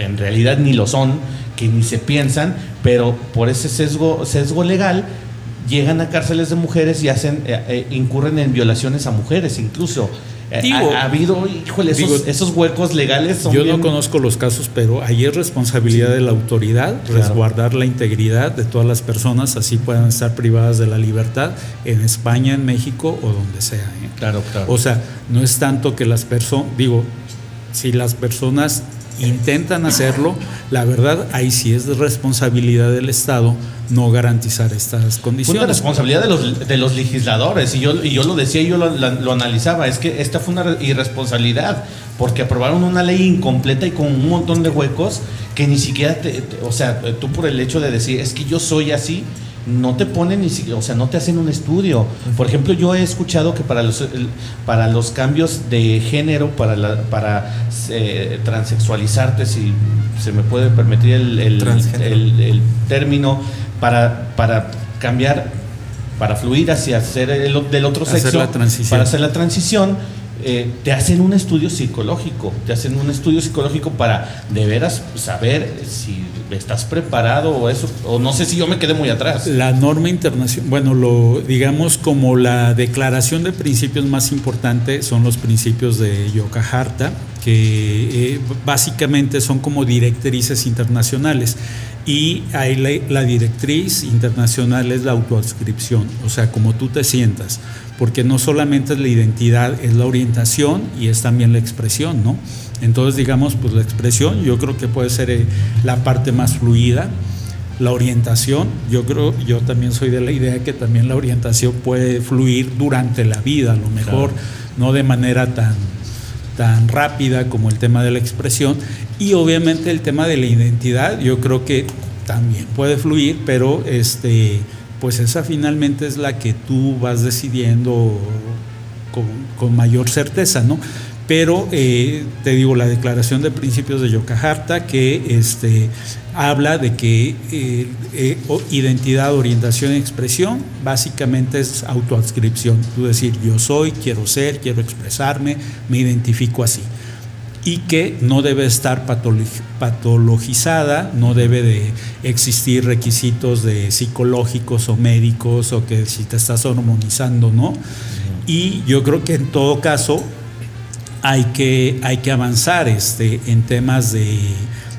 en realidad ni lo son, que ni se piensan, pero por ese sesgo, sesgo legal llegan a cárceles de mujeres y hacen eh, eh, incurren en violaciones a mujeres incluso. Eh, ha, habido, híjole, esos, huecos legales son Yo no conozco los casos, pero ahí es responsabilidad de la autoridad resguardar la integridad de todas las personas, así puedan estar privadas de la libertad en España, en México o donde sea. Claro, claro. O sea, no es tanto que las personas, digo, si las personas intentan hacerlo, la verdad ahí sí es de responsabilidad del Estado no garantizar estas condiciones. Fue una responsabilidad de los, de los legisladores, y yo, y yo lo decía y yo lo, analizaba, es que esta fue una irresponsabilidad, porque aprobaron una ley incompleta y con un montón de huecos que ni siquiera, o sea, tú por el hecho de decir, es que yo soy así, no te ponen ni siquiera, o sea, no te hacen un estudio. Por ejemplo, yo he escuchado que para los, para los cambios de género, para, la, para eh, transexualizarte, si se me puede permitir el, el, término, para, para cambiar, para fluir hacia ser el, del otro sexo, para hacer la transición, eh, te hacen un estudio psicológico, te hacen un estudio psicológico para de veras saber si estás preparado o eso, o no sé si yo me quedé muy atrás. La norma internacional, bueno, lo digamos como la declaración de principios más importante son los principios de Yokaharta, que eh, básicamente son como directrices internacionales. Y ahí la, la, directriz internacional es la autoadscripción, o sea, como tú te sientas porque no solamente es la identidad, es la orientación y es también la expresión, ¿no? Entonces, digamos, pues la expresión yo creo que puede ser eh, la parte más fluida. La orientación, yo creo, yo también soy de la idea que también la orientación puede fluir durante la vida, a lo mejor no de manera tan, tan rápida como el tema de la expresión. Y obviamente el tema de la identidad, yo creo que también puede fluir, pero este pues esa finalmente es la que tú vas decidiendo con, mayor certeza, ¿no? Pero eh, te digo, la declaración de principios de Yokaharta que este, habla de que eh, eh, identidad, orientación y expresión básicamente es autoadscripción. Tú decir, yo soy, quiero ser, quiero expresarme, me identifico así y que no debe estar patologizada, no debe de existir requisitos de psicológicos o médicos o que si te estás hormonizando, ¿no? Y yo creo que en todo caso hay que, hay que avanzar este, en temas de,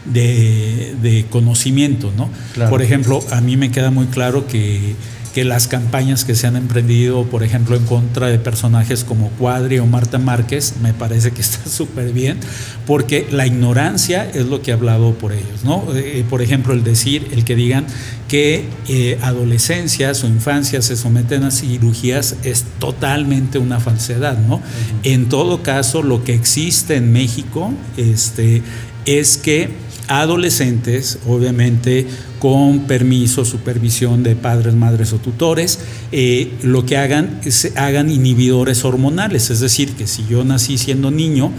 de, conocimiento, ¿no? Por ejemplo, a mí me queda muy claro que que las campañas que se han emprendido, por ejemplo, en contra de personajes como Cuadri o Marta Márquez, me parece que está súper bien, porque la ignorancia es lo que ha hablado por ellos, ¿no? Eh, por ejemplo, el decir, el que digan que eh, adolescencias o infancias se someten a cirugías es totalmente una falsedad, ¿no? En todo caso, lo que existe en México este, es que adolescentes, obviamente con permiso, supervisión de padres, madres o tutores, eh, lo que hagan es hagan inhibidores hormonales, es decir, que si yo nací siendo niño,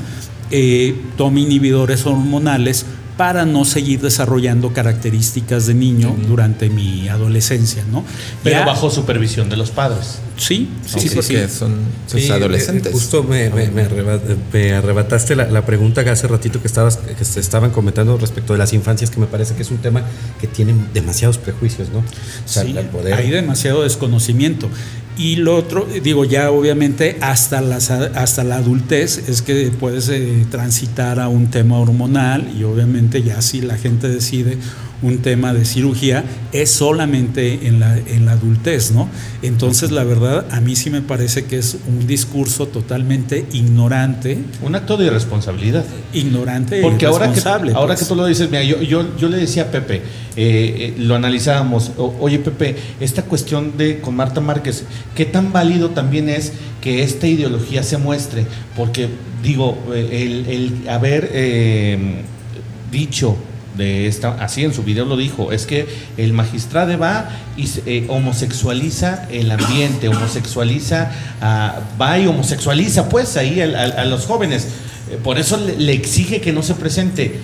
eh, tome inhibidores hormonales para no seguir desarrollando características de niño durante mi adolescencia, ¿no? Pero bajo supervisión de los padres. Sí, sí, porque son pues, adolescentes. justo me, arrebataste la, pregunta que hace ratito que, estabas, que se estaban comentando respecto de las infancias, que me parece que es un tema que tiene demasiados prejuicios, ¿no? sí, hay demasiado desconocimiento. Y lo otro, digo, ya obviamente hasta, las, hasta la adultez es que puedes eh, transitar a un tema hormonal y obviamente ya si la gente decide un tema de cirugía es solamente en la, en la adultez, ¿no? Entonces, la verdad, a mí sí me parece que es un discurso totalmente ignorante. Un acto de irresponsabilidad. Ignorante Porque ahora que, ahora pues. que tú lo dices, mira, yo, yo, yo le decía a Pepe, eh, eh, lo analizábamos, oye Pepe, esta cuestión de con Marta Márquez, ¿qué tan válido también es que esta ideología se muestre? Porque, digo, el, el haber eh, dicho de esta, así en su video lo dijo, es que el magistrado va y eh, homosexualiza el ambiente, homosexualiza, va y homosexualiza pues ahí a, los jóvenes. Eh, por eso le, exige que no se presente.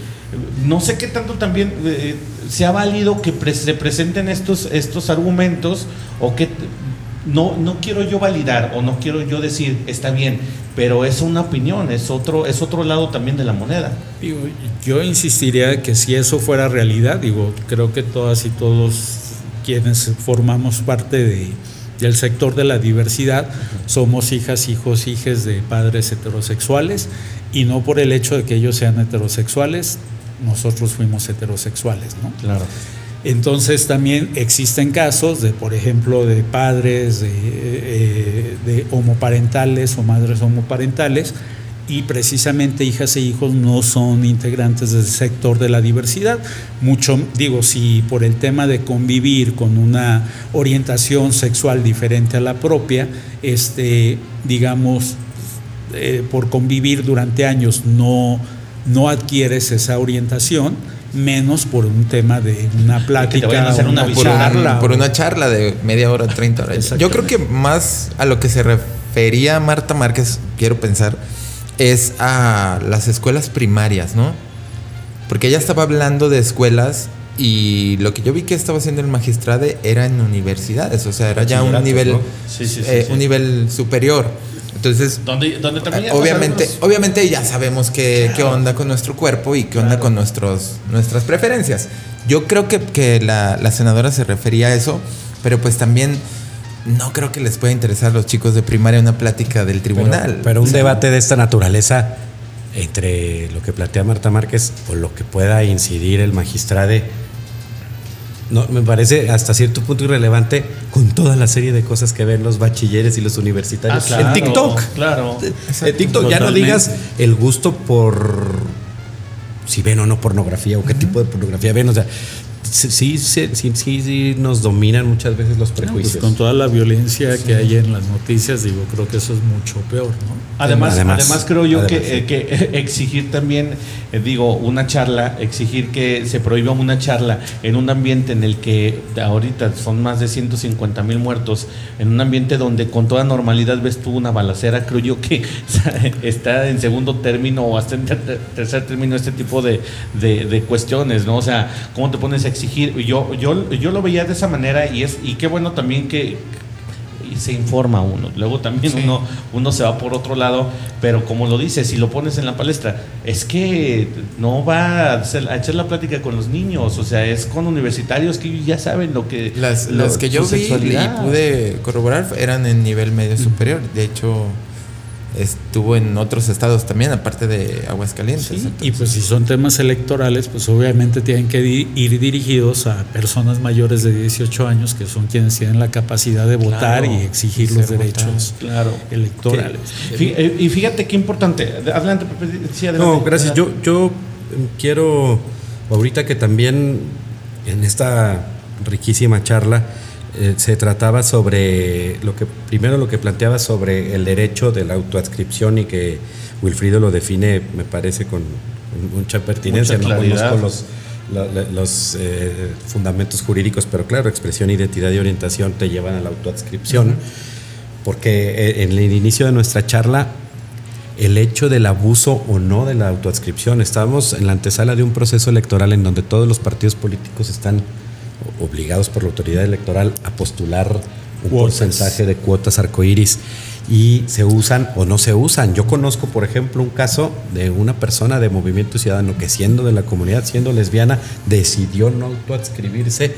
No sé qué tanto también eh, sea válido que se presenten estos, estos argumentos o que no, no quiero yo validar o no quiero yo decir está bien, pero es una opinión, es otro, es otro lado también de la moneda. yo insistiría que si eso fuera realidad, digo, creo que todas y todos quienes formamos parte de, del sector de la diversidad somos hijas, hijos, hijes de padres heterosexuales y no por el hecho de que ellos sean heterosexuales, nosotros fuimos heterosexuales, ¿no? Claro. Entonces también existen casos de, por ejemplo, de padres de, eh, homoparentales o madres homoparentales y precisamente hijas e hijos no son integrantes del sector de la diversidad. Mucho, digo, si por el tema de convivir con una orientación sexual diferente a la propia, este, digamos, eh, por convivir durante años no, no adquieres esa orientación, menos por un tema de una plática, una, por, charla, por una charla de media hora, 30 horas. Yo creo que más a lo que se refería Marta Márquez, quiero pensar, es a las escuelas primarias, ¿no? Porque ella estaba hablando de escuelas y lo que yo vi que estaba haciendo el magistrado era en universidades, o sea, era ya un nivel, eh, un nivel superior. Entonces, obviamente, obviamente ya sabemos qué, qué, onda con nuestro cuerpo y qué onda con nuestros, nuestras preferencias. Yo creo que, que la, la, senadora se refería a eso, pero pues también no creo que les pueda interesar a los chicos de primaria una plática del tribunal. Pero, un debate de esta naturaleza entre lo que plantea Marta Márquez o lo que pueda incidir el magistrado no, me parece hasta cierto punto irrelevante con toda la serie de cosas que ven los bachilleres y los universitarios ah, en TikTok. Claro. En TikTok ya no digas el gusto por si ven o no pornografía o qué tipo de pornografía ven, o sea, sí, sí, sí, sí, nos dominan muchas veces los pues prejuicios. con toda la violencia que hay en las noticias, digo, creo que eso es mucho peor, ¿no? Además, además, creo yo que, eh, que, exigir también, eh, digo, una charla, exigir que se prohíba una charla en un ambiente en el que ahorita son más de 150 mil muertos, en un ambiente donde con toda normalidad ves tú una balacera, creo yo que está en segundo término o hasta en tercer término este tipo de, de, de cuestiones, ¿no? O sea, ¿cómo te pones a exigir? Yo, yo, yo lo veía de esa manera y, es, y qué bueno también que se informa uno. Luego también uno, uno se va por otro lado, pero como lo dices, si lo pones en la palestra, es que no va a, echar la plática con los niños, o sea, es con universitarios que ya saben lo que... Las, que yo vi y pude corroborar eran en nivel medio superior, de hecho estuvo en otros estados también, aparte de Aguascalientes. y pues si son temas electorales, pues obviamente tienen que ir dirigidos a personas mayores de 18 años, que son quienes tienen la capacidad de votar y exigir los derechos electorales. Eh, y fíjate qué importante. Adelante, sí, No, gracias. Yo, yo quiero, ahorita que también en esta riquísima charla, eh, se trataba sobre lo que primero lo que planteaba sobre el derecho de la autoadscripción y que Wilfrido lo define me parece con mucha pertinencia no conozco los los eh, fundamentos jurídicos pero claro expresión identidad y orientación te llevan a la autoadscripción porque eh, en el inicio de nuestra charla el hecho del abuso o no de la autoadscripción. Estamos en la antesala de un proceso electoral en donde todos los partidos políticos están obligados por la autoridad electoral a postular un porcentaje de cuotas arcoíris y se usan o no se usan. Yo conozco, por ejemplo, un caso de una persona de Movimiento Ciudadano que siendo de la comunidad, siendo lesbiana, decidió no autoadscribirse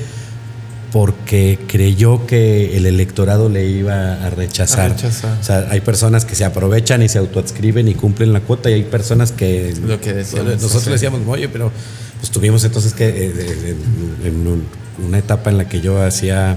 porque creyó que el electorado le iba a rechazar. O sea, hay personas que se aprovechan y se autoadscriben y cumplen la cuota y hay personas que, Lo que nosotros decíamos, oye, pero pues tuvimos entonces que eh, en una etapa en la que yo hacía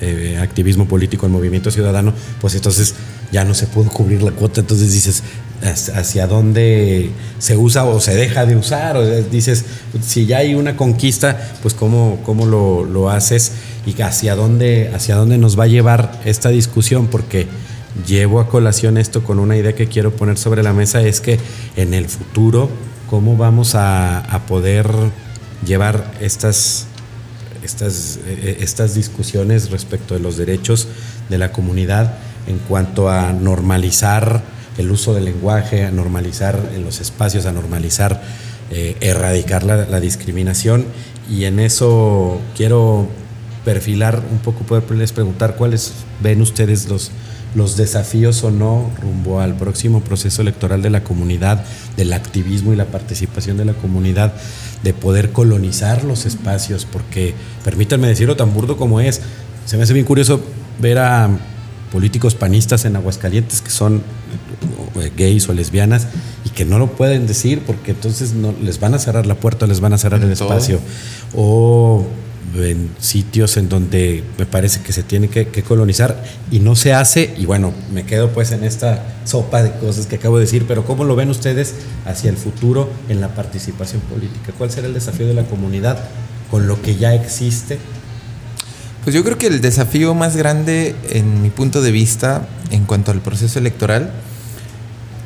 eh, activismo político en movimiento ciudadano, pues entonces ya no se pudo cubrir la cuota, entonces dices, hacia dónde se usa o se deja de usar, o dices, si ya hay una conquista, pues cómo, cómo lo, lo, haces y hacia dónde, hacia dónde nos va a llevar esta discusión, porque llevo a colación esto con una idea que quiero poner sobre la mesa, es que en el futuro, ¿cómo vamos a, a poder llevar estas estas, eh, estas discusiones respecto de los derechos de la comunidad en cuanto a normalizar el uso del lenguaje, a normalizar en los espacios, a normalizar, eh, erradicar la, discriminación. Y en eso quiero perfilar un poco, poderles preguntar cuáles ven ustedes los, los desafíos o no rumbo al próximo proceso electoral de la comunidad, del activismo y la participación de la comunidad de poder colonizar los espacios, porque permítanme decirlo tan burdo como es, se me hace bien curioso ver a políticos panistas en Aguascalientes que son eh, gays o lesbianas y que no lo pueden decir porque entonces no les van a cerrar la puerta, les van a cerrar el espacio. O en sitios en donde me parece que se tiene que, colonizar y no se hace, y bueno, me quedo pues en esta sopa de cosas que acabo de decir, pero ¿cómo lo ven ustedes hacia el futuro en la participación política? ¿Cuál será el desafío de la comunidad con lo que ya existe? Pues yo creo que el desafío más grande en mi punto de vista en cuanto al proceso electoral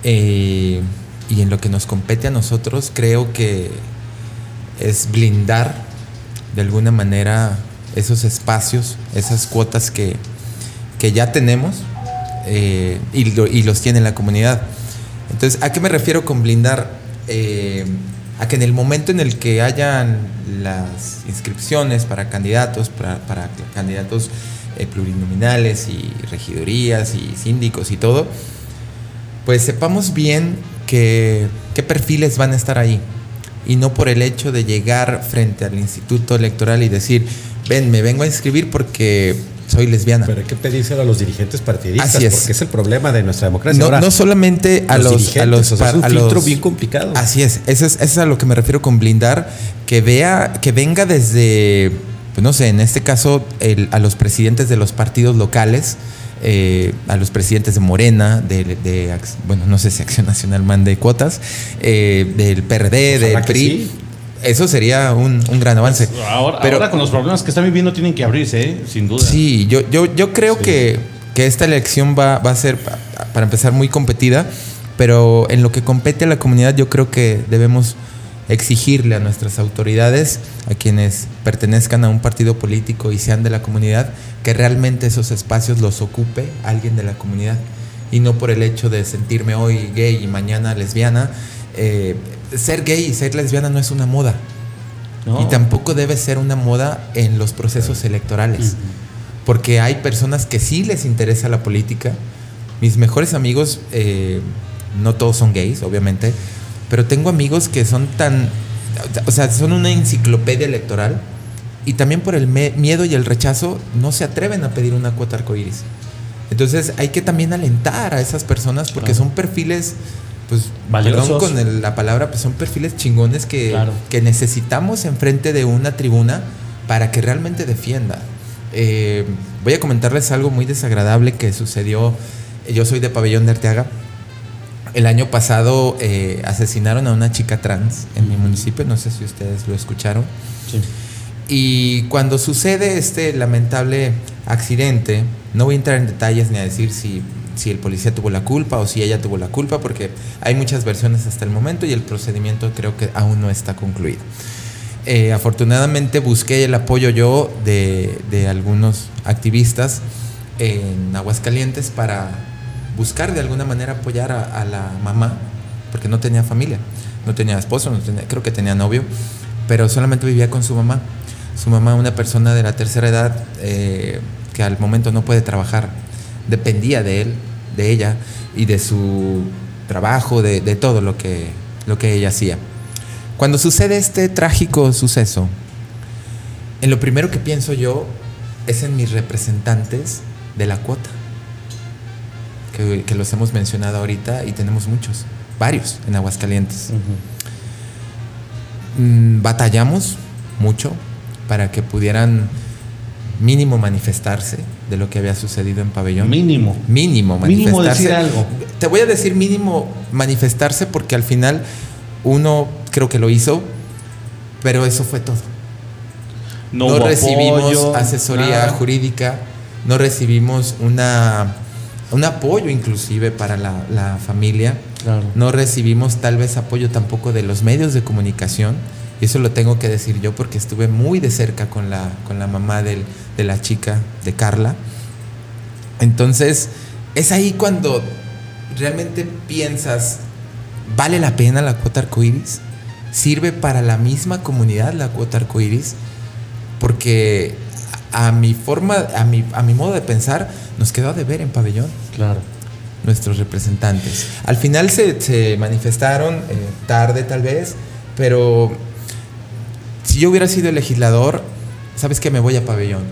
eh, y en lo que nos compete a nosotros, creo que es blindar de alguna manera esos espacios, esas cuotas que, ya tenemos eh, y, los tiene la comunidad. Entonces, ¿a qué me refiero con blindar? Eh, a que en el momento en el que hayan las inscripciones para candidatos, para, candidatos eh, plurinominales y regidurías y síndicos y todo, pues sepamos bien que, qué perfiles van a estar ahí y no por el hecho de llegar frente al instituto electoral y decir, ven, me vengo a inscribir porque soy lesbiana. Pero hay que pedírselo a los dirigentes partidistas, porque es el problema de nuestra democracia. No, no solamente a los, a los, es un filtro bien complicado. Así es, eso es, eso es a lo que me refiero con blindar, que vea, que venga desde, pues no sé, en este caso, el, a los presidentes de los partidos locales, eh, a los presidentes de Morena, de, bueno, no sé si Acción Nacional mande cuotas, eh, del PRD, del PRI. Eso sería un, gran avance. Pues ahora, Pero, ahora, con los problemas que están viviendo tienen que abrirse, ¿eh? sin duda. Sí, yo, yo, yo creo que, que, esta elección va, va a ser, para empezar, muy competida, pero en lo que compete a la comunidad yo creo que debemos exigirle a nuestras autoridades, a quienes pertenezcan a un partido político y sean de la comunidad, que realmente esos espacios los ocupe alguien de la comunidad y no por el hecho de sentirme hoy gay y mañana lesbiana. Eh, ser gay y ser lesbiana no es una moda. Y tampoco debe ser una moda en los procesos electorales. Porque hay personas que sí les interesa la política. Mis mejores amigos, eh, no todos son gays, obviamente, pero tengo amigos que son tan, o sea, son una enciclopedia electoral y también por el miedo y el rechazo no se atreven a pedir una cuota arcoíris. Entonces hay que también alentar a esas personas porque son perfiles, pues, perdón con la palabra, pues son perfiles chingones que, que necesitamos enfrente de una tribuna para que realmente defienda. Eh, voy a comentarles algo muy desagradable que sucedió. Yo soy de Pabellón de Arteaga el año pasado eh, asesinaron a una chica trans en mi municipio, no sé si ustedes lo escucharon. Y cuando sucede este lamentable accidente, no voy a entrar en detalles ni a decir si, si el policía tuvo la culpa o si ella tuvo la culpa, porque hay muchas versiones hasta el momento y el procedimiento creo que aún no está concluido. Eh, afortunadamente busqué el apoyo yo de, de algunos activistas en Aguascalientes para buscar de alguna manera apoyar a, la mamá, porque no tenía familia, no tenía esposo, no creo que tenía novio, pero solamente vivía con su mamá. Su mamá, una persona de la tercera edad eh, que al momento no puede trabajar, dependía de él, de ella y de su trabajo, de, de todo lo que, lo que ella hacía. Cuando sucede este trágico suceso, en lo primero que pienso yo es en mis representantes de la cuota, que, los hemos mencionado ahorita y tenemos muchos, varios en Aguascalientes. Mm, batallamos mucho para que pudieran mínimo manifestarse de lo que había sucedido en Pabellón. Mínimo. Mínimo manifestarse. Mínimo decir algo. Te voy a decir mínimo manifestarse porque al final uno creo que lo hizo, pero eso fue todo. No, recibimos asesoría jurídica, no recibimos una, un apoyo inclusive para la, familia, no recibimos tal vez apoyo tampoco de los medios de comunicación, y eso lo tengo que decir yo porque estuve muy de cerca con la, con la mamá de la chica, de Carla. Entonces, es ahí cuando realmente piensas, ¿vale la pena la cuota arcoíris? ¿Sirve para la misma comunidad la cuota arcoíris? porque a mi forma, a mi, a mi modo de pensar, nos quedó de ver en pabellón. Claro. Nuestros representantes. Al final se, manifestaron, eh, tarde tal vez, pero si yo hubiera sido el legislador, ¿sabes qué? Me voy a pabellón.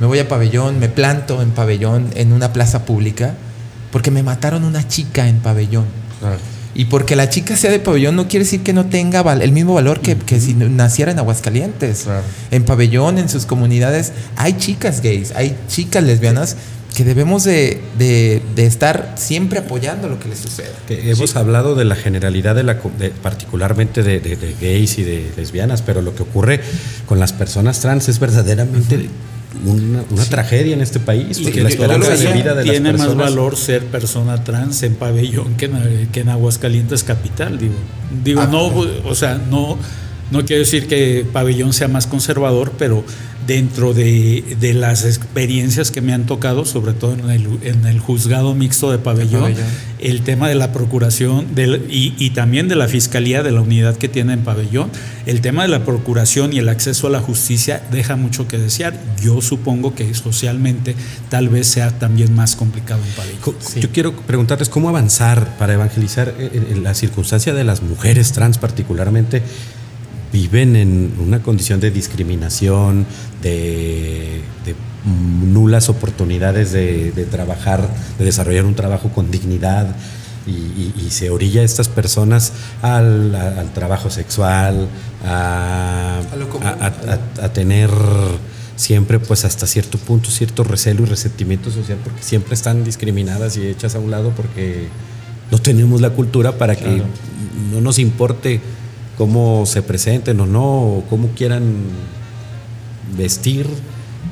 Me voy a pabellón, me planto en pabellón, en una plaza pública, porque me mataron una chica en pabellón. Claro. Y porque la chica sea de pabellón no quiere decir que no tenga el mismo valor que, si naciera en Aguascalientes. En pabellón, en sus comunidades, hay chicas gays, hay chicas lesbianas que debemos de, estar siempre apoyando lo que les suceda. hemos hablado de la generalidad, de la, particularmente de, gays y de lesbianas, pero lo que ocurre con las personas trans es verdaderamente una, tragedia en este país. Porque la esperanza de vida de tiene más valor ser persona trans en pabellón que en, que en Aguascalientes capital, digo. Digo, ah, no, o sea, no, no quiero decir que pabellón sea más conservador, pero dentro de, las experiencias que me han tocado, sobre todo en el, juzgado mixto de pabellón, el tema de la procuración y, también de la fiscalía de la unidad que tiene en pabellón, el tema de la procuración y el acceso a la justicia deja mucho que desear. Yo supongo que socialmente tal vez sea también más complicado en pabellón. Yo quiero preguntarles cómo avanzar para evangelizar en la circunstancia de las mujeres trans particularmente viven en una condición de discriminación, de, nulas oportunidades de, trabajar, de desarrollar un trabajo con dignidad. Y, se orilla a estas personas al, trabajo sexual, a, a, tener siempre pues hasta cierto punto cierto recelo y resentimiento social porque siempre están discriminadas y hechas a un lado porque no tenemos la cultura para que no nos importe cómo se presenten o no, o cómo quieran vestir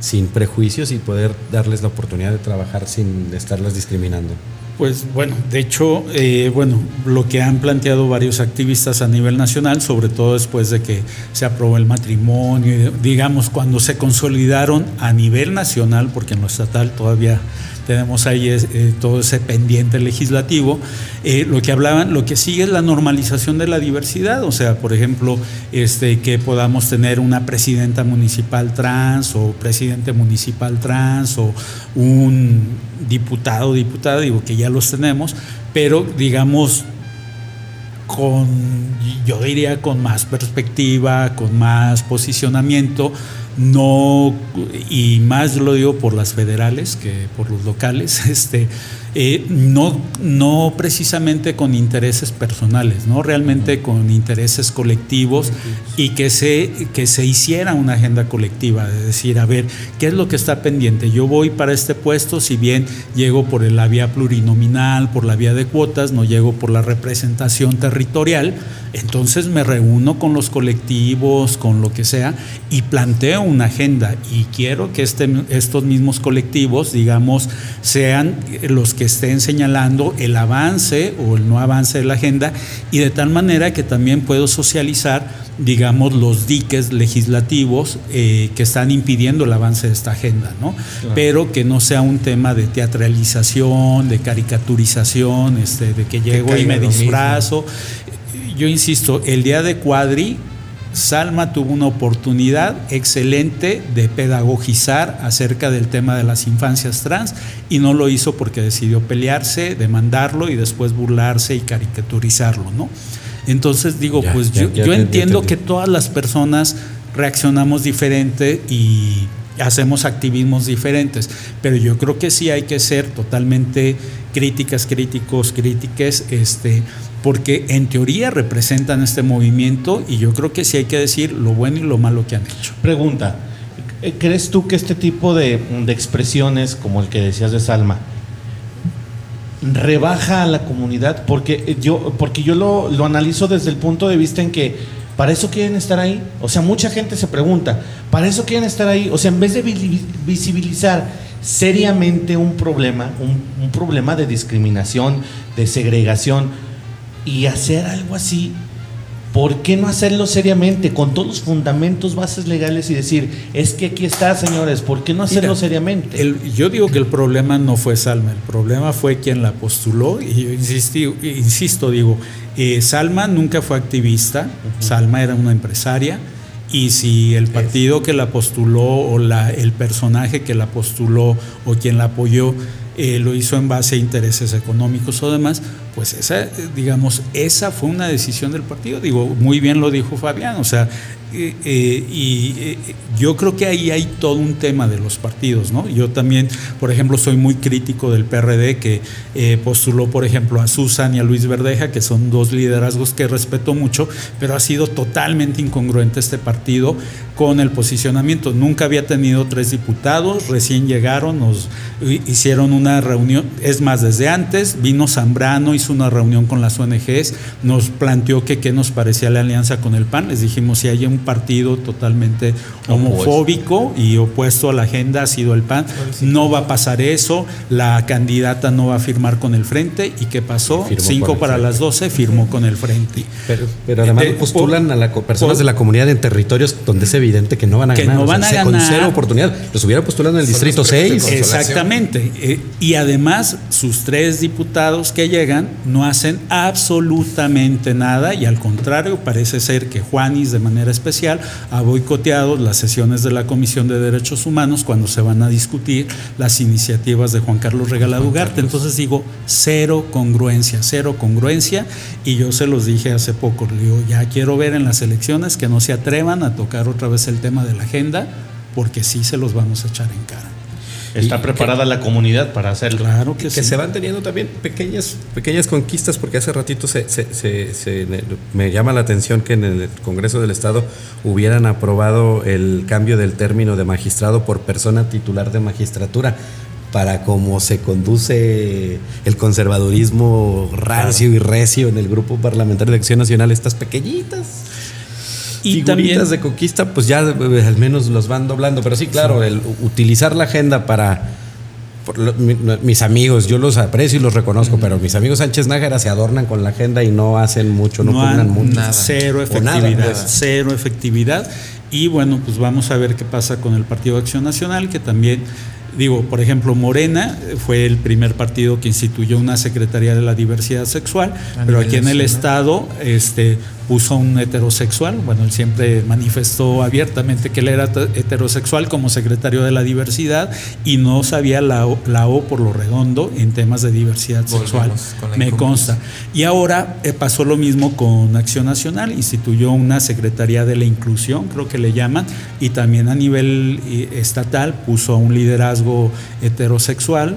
sin prejuicios y poder darles la oportunidad de trabajar sin estarlas discriminando. Pues bueno, de hecho, eh, bueno, lo que han planteado varios activistas a nivel nacional, sobre todo después de que se aprobó el matrimonio, digamos, cuando se consolidaron a nivel nacional, porque en lo estatal todavía tenemos ahí eh, todo ese pendiente legislativo. Eh, lo que hablaban, lo que sigue es la normalización de la diversidad, o sea, por ejemplo, este, que podamos tener una presidenta municipal trans o presidente municipal trans o un diputado o diputada, digo que ya los tenemos, pero digamos con, yo diría, con más perspectiva, con más posicionamiento no, y más lo digo por las federales que por los locales, este, eh, no, no precisamente con intereses personales, ¿no? realmente con intereses colectivos y que se, que se hiciera una agenda colectiva, de decir, a ver, ¿qué es lo que está pendiente? Yo voy para este puesto, si bien llego por la vía plurinominal, por la vía de cuotas, no llego por la representación territorial, entonces me reúno con los colectivos, con lo que sea, y planteo una agenda y quiero que este, estos mismos colectivos, digamos, sean los que estén señalando el avance o el no avance de la agenda y de tal manera que también puedo socializar, digamos, los diques legislativos eh, que están impidiendo el avance de esta agenda, ¿no? Pero que no sea un tema de teatralización, de caricaturización, este, de que llego y me disfrazo. Yo insisto, el día de Cuadri Salma tuvo una oportunidad excelente de pedagogizar acerca del tema de las infancias trans y no lo hizo porque decidió pelearse, demandarlo y después burlarse y caricaturizarlo, ¿no? Entonces digo, pues yo, entiendo que todas las personas reaccionamos diferente y hacemos activismos diferentes, pero yo creo que sí hay que ser totalmente críticas, críticos, críticas, este, porque en teoría representan este movimiento y yo creo que sí hay que decir lo bueno y lo malo que han hecho. Pregunta, ¿crees tú que este tipo de, expresiones, como el que decías de Salma, rebaja a la comunidad? Porque yo, porque yo lo, analizo desde el punto de vista en que ¿Para eso quieren estar ahí? O sea, mucha gente se pregunta, ¿para eso quieren estar ahí? O sea, en vez de visibilizar seriamente un problema, un problema de discriminación, de segregación, y hacer algo así, ¿por qué no hacerlo seriamente, con todos los fundamentos, bases legales y decir, es que aquí está, señores, ¿por qué no hacerlo seriamente? yo digo que el problema no fue Salma, el problema fue quien la postuló y yo insisto, digo, eh, Salma nunca fue activista, Salma era una empresaria. Y si el partido que la postuló o la, el personaje que la postuló o quien la apoyó eh, lo hizo en base a intereses económicos o demás, pues esa, digamos, esa fue una decisión del partido. Digo, muy bien lo dijo Fabián, o sea, eh, eh, y eh, yo creo que ahí hay todo un tema de los partidos, ¿no? Yo también, por ejemplo, soy muy crítico del PRD que postuló, por ejemplo, a Susan y a Luis Verdeja, que son dos liderazgos que respeto mucho, pero ha sido totalmente incongruente este partido con el posicionamiento. Nunca había tenido tres diputados, recién llegaron, nos hicieron una reunión, es más, desde antes vino Zambrano, hizo una reunión con las ONGs, nos planteó que qué nos parecía la alianza con el PAN, les dijimos si hay un partido totalmente homofóbico y opuesto a la agenda ha sido el PAN. No va a pasar eso, la candidata no va a firmar con el frente. ¿Y qué pasó? Cinco para las doce firmó con el frente. Pero, además eh, postulan a las personas de la comunidad en territorios donde es evidente que no van a ganar. No van a ganar. Con cero oportunidad. Los hubiera postulado en el distrito 6. Exactamente. Eh, y además, sus tres diputados que llegan no hacen absolutamente nada y al contrario, parece ser que Juanis de manera especial ha boicoteado las sesiones de la Comisión de Derechos Humanos cuando se van a discutir las iniciativas de Juan Carlos Regalado Ugarte. Entonces digo, cero congruencia, cero congruencia. Y yo se los dije hace poco, digo, ya quiero ver en las elecciones que no se atrevan a tocar otra vez el tema de la agenda, porque sí se los vamos a echar en cara. Está preparada la comunidad para hacerlo. Claro que, que se van teniendo también pequeñas, pequeñas conquistas, porque hace ratito se, me llama la atención que en el Congreso del Estado hubieran aprobado el cambio del término de magistrado por persona titular de magistratura para cómo se conduce el conservadurismo rancio y recio en el grupo parlamentario de Acción Nacional, estas pequeñitas y también de conquista, pues ya eh, al menos los van doblando. Pero sí, claro, el utilizar la agenda para. mis amigos, yo los aprecio y los reconozco, pero mis amigos Sánchez Nájera se adornan con la agenda y no hacen mucho, no, no mucho. Nada. Cero efectividad, cero efectividad. Y bueno, pues vamos a ver qué pasa con el Partido de Acción Nacional, que también digo, por ejemplo, Morena fue el primer partido que instituyó una Secretaría de la Diversidad Sexual, pero aquí en el Estado este, puso un heterosexual, bueno, él siempre manifestó abiertamente que él era heterosexual como secretario de la diversidad y no sabía la O, la o por lo redondo en temas de diversidad sexual, me consta. Y ahora eh, pasó lo mismo con Acción Nacional, instituyó una Secretaría de la Inclusión, creo que le llaman, y también a nivel eh, estatal puso un liderazgo heterosexual,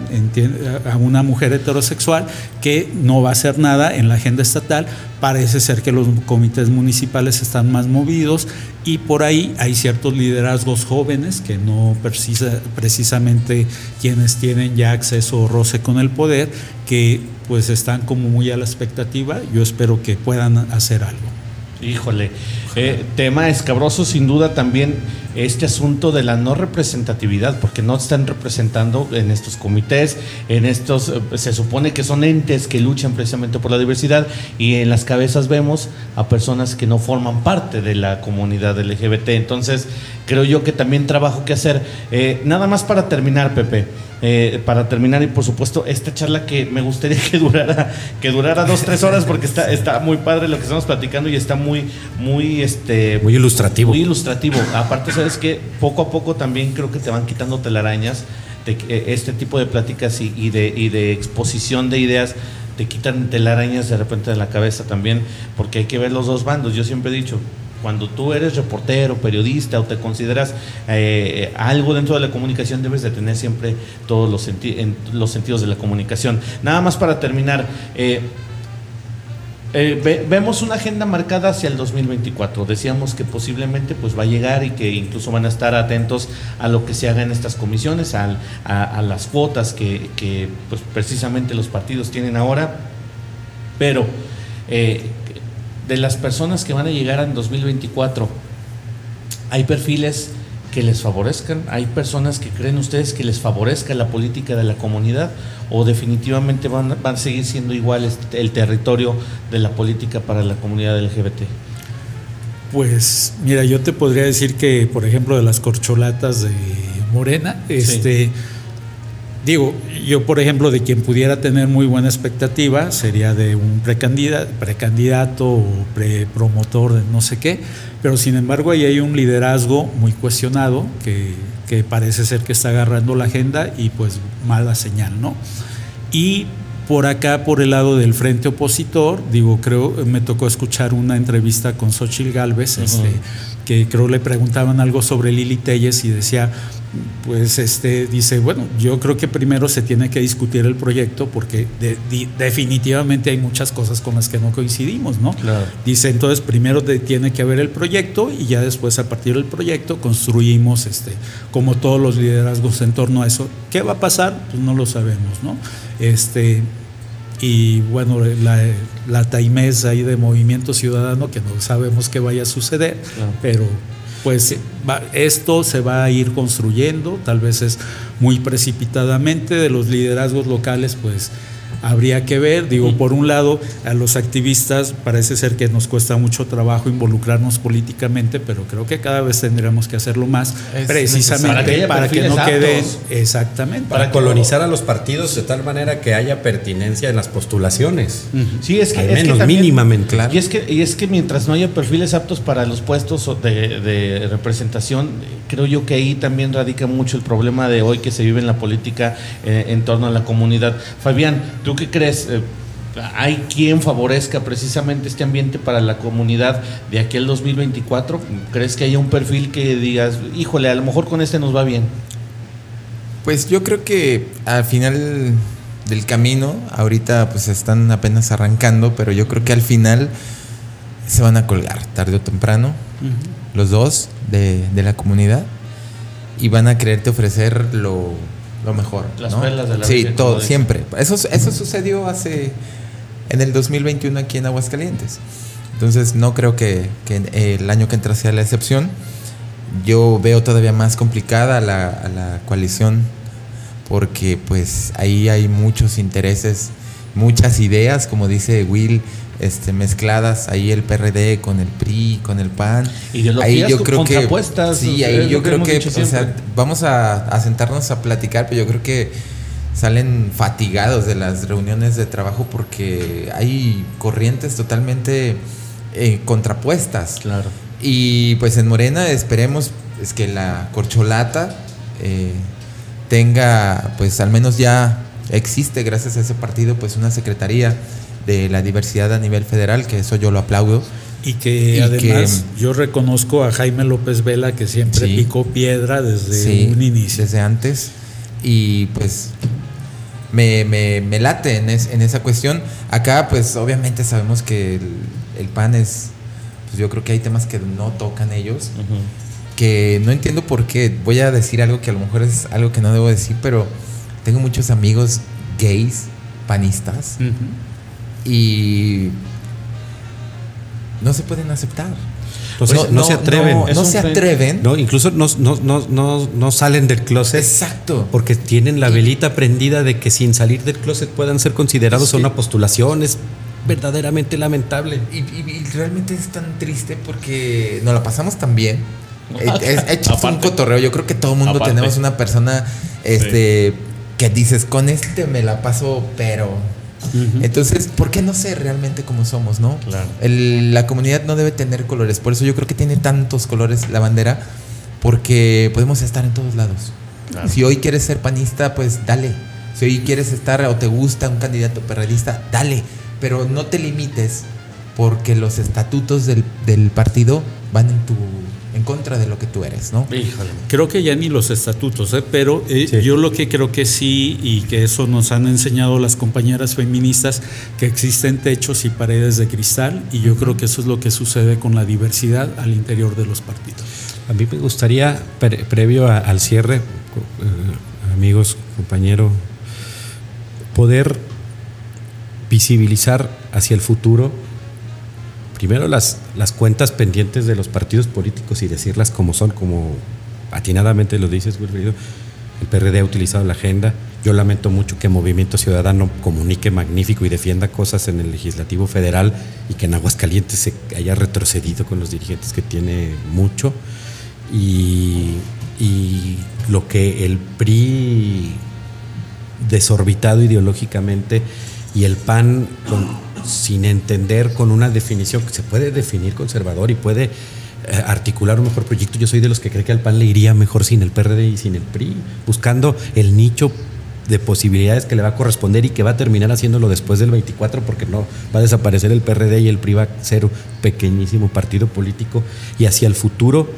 a una mujer heterosexual que no va a hacer nada en la agenda estatal, parece ser que los comités municipales están más movidos y por ahí hay ciertos liderazgos jóvenes que no precisa, precisamente quienes tienen ya acceso o roce con el poder, que pues están como muy a la expectativa. Yo espero que puedan hacer algo. Híjole, Eh, tema escabroso, sin duda, también este asunto de la no representatividad, porque no están representando en estos comités, en estos, eh, se supone que son entes que luchan precisamente por la diversidad y en las cabezas vemos a personas que no forman parte de la comunidad LGBT. Entonces, creo yo que también trabajo que hacer. Eh, nada más para terminar, Pepe. Eh, para terminar y por supuesto esta charla que me gustaría que durara que durara dos tres horas porque está está muy padre lo que estamos platicando y está muy muy este muy ilustrativo. muy ilustrativo. Aparte sabes que poco a poco también creo que te van quitando telarañas de eh, este tipo de pláticas y, de, y de exposición de ideas te quitan telarañas de repente de la cabeza también porque hay que ver los dos bandos. Yo siempre he dicho cuando tú eres reportero, periodista o te consideras eh, algo dentro de la comunicación, debes de tener siempre todos los, sentidos de la comunicación. Nada más para terminar. Eh, eh, vemos una agenda marcada hacia el 2024. Decíamos que posiblemente pues va a llegar y que incluso van a estar atentos a lo que se haga en estas comisiones, a, las cuotas que, pues, precisamente los partidos tienen ahora. Pero de las personas que van a llegar en 2024, hay perfiles que les favorezcan, hay personas que creen ustedes que les favorezca la política de la comunidad o definitivamente van, van a seguir siendo igual el territorio de la política para la comunidad LGBT. Pues mira, yo te podría decir que, por ejemplo, de las corcholatas de Morena, este Digo, yo por ejemplo, de quien pudiera tener muy buena expectativa sería de un precandidato, precandidato o prepromotor de no sé qué, pero sin embargo ahí hay un liderazgo muy cuestionado que, que parece ser que está agarrando la agenda y pues mala señal, ¿no? Y por acá, por el lado del frente opositor, digo, creo, me tocó escuchar una entrevista con Xochitl Galvez, este, que creo le preguntaban algo sobre Lili Telles y decía, pues este dice, bueno, yo creo que primero se tiene que discutir el proyecto porque definitivamente hay muchas cosas con las que no coincidimos, ¿no? Dice, entonces primero tiene que haber el proyecto y ya después a partir del proyecto construimos este como todos los liderazgos en torno a eso. ¿Qué va a pasar? Pues no lo sabemos, ¿no? Este y bueno, la, la ahí de Movimiento Ciudadano que no sabemos qué vaya a suceder, pero pues esto se va a ir construyendo, tal vez es muy precipitadamente de los liderazgos locales, pues habría que ver. Digo, por un lado, a los activistas parece ser que nos cuesta mucho trabajo involucrarnos políticamente, pero creo que cada vez tendríamos que hacerlo más, precisamente para que, no quede exactamente. Para colonizar a los partidos de tal manera que haya pertinencia en las postulaciones. Sí, es que. Al menos mínimamente. Claro. Y, es que, y es que mientras no haya perfiles aptos para los puestos de, de representación, creo yo que ahí también radica mucho el problema de hoy que se vive en la política eh, en torno a la comunidad. Fabián, ¿Tú qué crees? Eh, ¿Hay quien favorezca precisamente este ambiente para la comunidad de aquí al 2024? ¿Crees que haya un perfil que digas, híjole, a lo mejor con este nos va bien? Pues yo creo que al final del camino, ahorita pues están apenas arrancando, pero yo creo que al final se van a colgar, tarde o temprano, los dos de, de la comunidad, y van a quererte ofrecer lo lo mejor. Las perlas de la Sí, todo, siempre. Eso, eso sucedió hace en el 2021 aquí en Aguascalientes. Entonces no creo que, el año que entra sea la excepción. Yo veo todavía más complicada la, a la coalición porque pues ahí hay muchos intereses, muchas ideas, como dice Will, este, mezcladas ahí el PRD con el PRI, con el PAN. ahí yo creo que sí, ahí yo creo que, vamos a, sentarnos a platicar, pero yo creo que salen fatigados de las reuniones de trabajo porque hay corrientes totalmente eh, contrapuestas. Claro. Y pues en Morena esperemos es que la corcholata eh, tenga, pues al menos ya existe gracias a ese partido, pues una secretaría de la diversidad a nivel federal, que eso yo lo aplaudo. Y que además yo reconozco a Jaime López Vela que siempre picó piedra desde un inicio. Desde antes. Y pues me, me, late en, en, esa cuestión. Acá pues obviamente sabemos que el, PAN es, pues yo creo que hay temas que no tocan ellos. Que no entiendo por qué. Voy a decir algo que a lo mejor es algo que no debo decir, pero tengo muchos amigos gays, panistas y no se pueden aceptar. Entonces, no, se atreven. No, se atreven. No, incluso no, no, salen del closet. Exacto. Porque tienen la velita prendida de que sin salir del closet puedan ser considerados una postulación. Es verdaderamente lamentable. Y, realmente es tan triste porque nos la pasamos tan bien. es, es, un cotorreo. Yo creo que todo el mundo tenemos una persona este, que dices, con este me la paso, pero entonces, ¿por qué no ser realmente como somos, no? la comunidad no debe tener colores, por eso yo creo que tiene tantos colores la bandera, porque podemos estar en todos lados. Si hoy quieres ser panista, pues dale. Si hoy quieres estar o te gusta un candidato perredista, dale. Pero no te limites porque los estatutos del, del partido van en tu en contra de lo que tú eres, ¿no? Creo que ya ni los estatutos, ¿eh? pero eh, yo lo que creo que sí, y que eso nos han enseñado las compañeras feministas, que existen techos y paredes de cristal, y yo creo que eso es lo que sucede con la diversidad al interior de los partidos. A mí me gustaría, previo al cierre, eh, amigos, compañero, poder visibilizar hacia el futuro primero las, las cuentas pendientes de los partidos políticos y decirlas como son, como atinadamente lo dices, Wilfrido. El PRD ha utilizado la agenda. Yo lamento mucho que Movimiento Ciudadano comunique magnífico y defienda cosas en el legislativo federal y que en Aguascalientes se haya retrocedido con los dirigentes que tiene mucho. Y, y lo que el PRI desorbitado ideológicamente y el PAN con, sin entender con una definición que se puede definir conservador y puede eh, articular un mejor proyecto. Yo soy de los que cree que al PAN le iría mejor sin el PRD y sin el PRI, buscando el nicho de posibilidades que le va a corresponder y que va a terminar haciéndolo después del 24 porque no va a desaparecer el PRD y el PRI va a ser un pequeñísimo partido político y hacia el futuro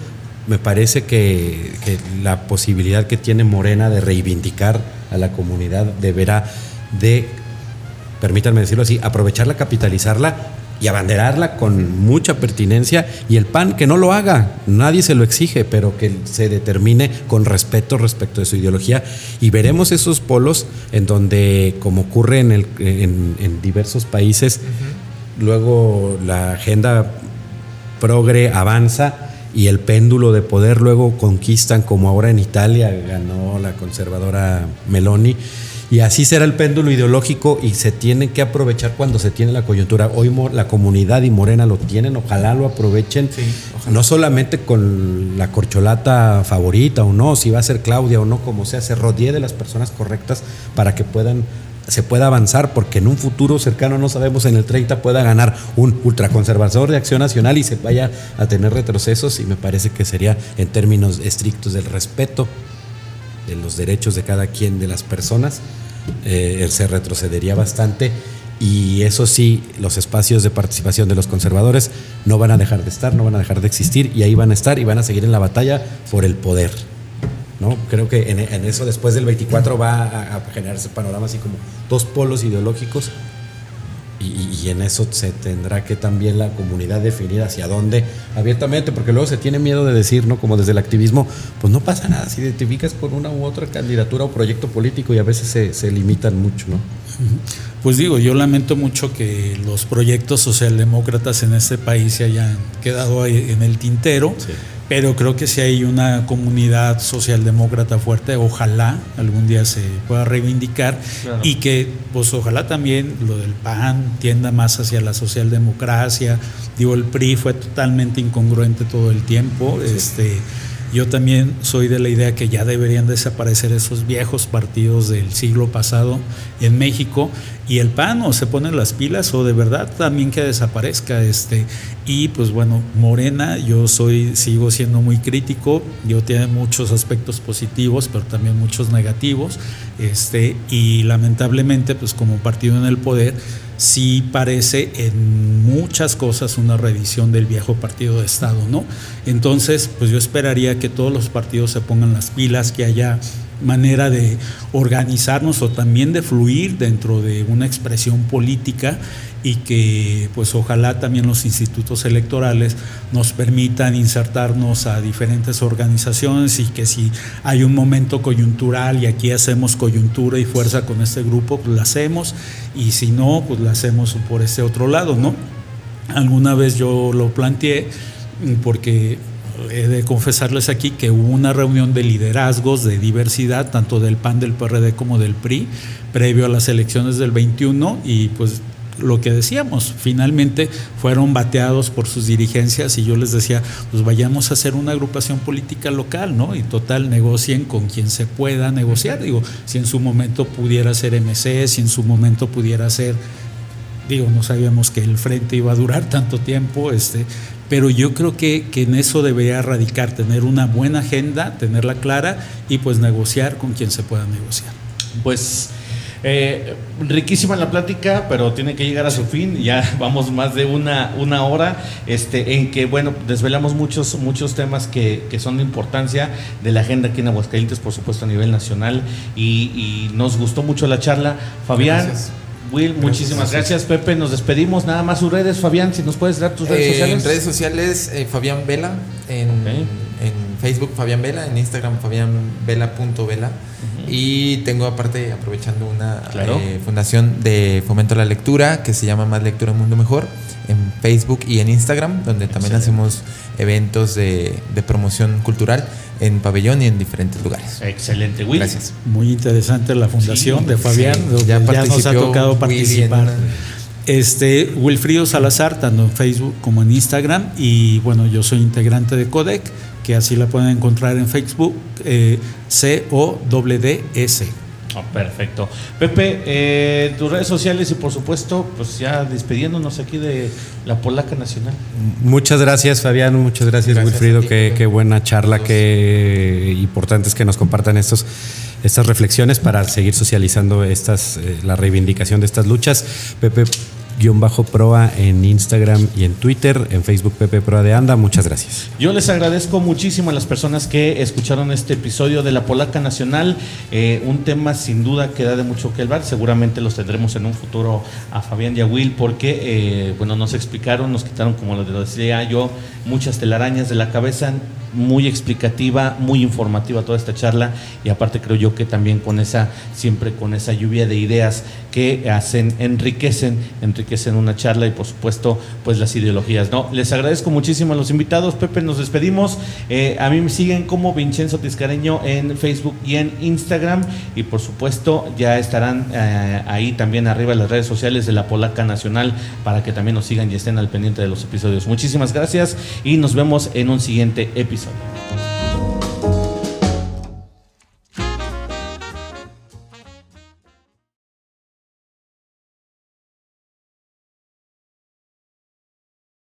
me parece que, que la posibilidad que tiene Morena de reivindicar a la comunidad deberá de permítanme decirlo así, aprovecharla, capitalizarla y abanderarla con mucha pertinencia. Y el PAN que no lo haga, nadie se lo exige, pero que se determine con respeto respecto de su ideología. Y veremos esos polos en donde, como ocurre en, el, en, diversos países, luego la agenda progre avanza y el péndulo de poder luego conquistan, como ahora en Italia ganó la conservadora Meloni y así será el péndulo ideológico y se tiene que aprovechar cuando se tiene la coyuntura. Hoy la comunidad y Morena lo tienen, ojalá lo aprovechen, no solamente con la corcholata favorita o no, si va a ser Claudia o no, como sea, se rodee de las personas correctas para que puedan se pueda avanzar, porque en un futuro cercano, no sabemos, en el 30 pueda ganar un ultraconservador de acción nacional y se vaya a tener retrocesos y me parece que sería en términos estrictos del respeto de los derechos de cada quien de las personas, eh, se retrocedería bastante y eso sí, los espacios de participación de los conservadores no van a dejar de estar, no van a dejar de existir y ahí van a estar y van a seguir en la batalla por el poder. ¿no? Creo que en, eso después del 24 va a, a generarse panorama así como dos polos ideológicos y, en eso se tendrá que también la comunidad definir hacia dónde abiertamente, porque luego se tiene miedo de decir, ¿no? Como desde el activismo, pues no pasa nada si identificas con una u otra candidatura o proyecto político y a veces se, se limitan mucho, ¿no? Pues digo, yo lamento mucho que los proyectos socialdemócratas en este país se hayan quedado ahí en el tintero. Pero creo que si hay una comunidad socialdemócrata fuerte, ojalá algún día se pueda reivindicar y que, pues ojalá también lo del PAN tienda más hacia la socialdemocracia. Digo, el PRI fue totalmente incongruente todo el tiempo. Este, yo también soy de la idea que ya deberían desaparecer esos viejos partidos del siglo pasado en México y el PAN o se ponen las pilas o de verdad también que desaparezca este y pues bueno Morena yo soy sigo siendo muy crítico yo tiene muchos aspectos positivos pero también muchos negativos este y lamentablemente pues como partido en el poder sí parece en muchas cosas una revisión del viejo partido de Estado, ¿no? Entonces, pues yo esperaría que todos los partidos se pongan las pilas, que haya manera de organizarnos o también de fluir dentro de una expresión política y que pues ojalá también los institutos electorales nos permitan insertarnos a diferentes organizaciones y que si hay un momento coyuntural y aquí hacemos coyuntura y fuerza con este grupo, pues la hacemos y si no, pues la hacemos por este otro lado, ¿no? Alguna vez yo lo planteé porque he de confesarles aquí que hubo una reunión de liderazgos de diversidad, tanto del PAN, del PRD como del PRI, previo a las elecciones del 21 y pues lo que decíamos, finalmente fueron bateados por sus dirigencias y yo les decía, pues vayamos a hacer una agrupación política local, ¿no? Y total, negocien con quien se pueda negociar. Digo, si en su momento pudiera ser MC, si en su momento pudiera ser, digo, no sabíamos que el frente iba a durar tanto tiempo, este, pero yo creo que, que, en eso debería radicar, tener una buena agenda, tenerla clara y pues negociar con quien se pueda negociar. Pues eh, riquísima la plática, pero tiene que llegar a su fin. Ya vamos más de una, una hora este, en que, bueno, desvelamos muchos, muchos temas que, que son de importancia de la agenda aquí en Aguascalientes, por supuesto, a nivel nacional. Y, nos gustó mucho la charla. Fabián. Will, muchísimas gracias. Pepe. Nos despedimos. Nada más sus redes, Fabián, si nos puedes dar tus redes eh, sociales. En redes sociales, eh, Fabián Vela, en, en, Facebook Fabián Vela, en Instagram Fabián Vela.vela. Y tengo aparte, aprovechando una eh, fundación de fomento a la lectura que se llama Más Lectura Mundo Mejor en Facebook y en Instagram, donde también hacemos eventos de, promoción cultural en pabellón y en diferentes lugares. Excelente, Will. Gracias. Muy interesante la fundación de Fabián, ya, nos ha tocado participar. Este, Wilfrido Salazar, tanto en Facebook como en Instagram. Y bueno, yo soy integrante de CODEC que así la pueden encontrar en Facebook, eh, C-O-D-D-S. Oh, perfecto. Pepe, eh, tus redes sociales y por supuesto, pues ya despidiéndonos aquí de la Polaca Nacional. Muchas gracias, Fabián. Muchas gracias, Wilfrido. Qué, buena charla, qué importante es que nos compartan estos, estas reflexiones para seguir socializando estas, eh, la reivindicación de estas luchas. Pepe, guion bajo proa en Instagram y en Twitter, en Facebook Pepe Proa de Anda. Muchas gracias. Yo les agradezco muchísimo a las personas que escucharon este episodio de La Polaca Nacional. Eh, un tema sin duda que da de mucho que hablar. Seguramente los tendremos en un futuro a Fabián y a Will porque, eh, bueno, nos explicaron, nos quitaron, como lo decía yo, muchas telarañas de la cabeza muy explicativa, muy informativa toda esta charla y aparte creo yo que también con esa, siempre con esa lluvia de ideas que hacen, enriquecen, enriquecen una charla y por supuesto pues las ideologías. ¿no? Les agradezco muchísimo a los invitados, Pepe, nos despedimos. Eh, a mí me siguen como Vincenzo Tiscareño en Facebook y en Instagram y por supuesto ya estarán eh, ahí también arriba las redes sociales de la Polaca Nacional para que también nos sigan y estén al pendiente de los episodios. Muchísimas gracias y nos vemos en un siguiente episodio.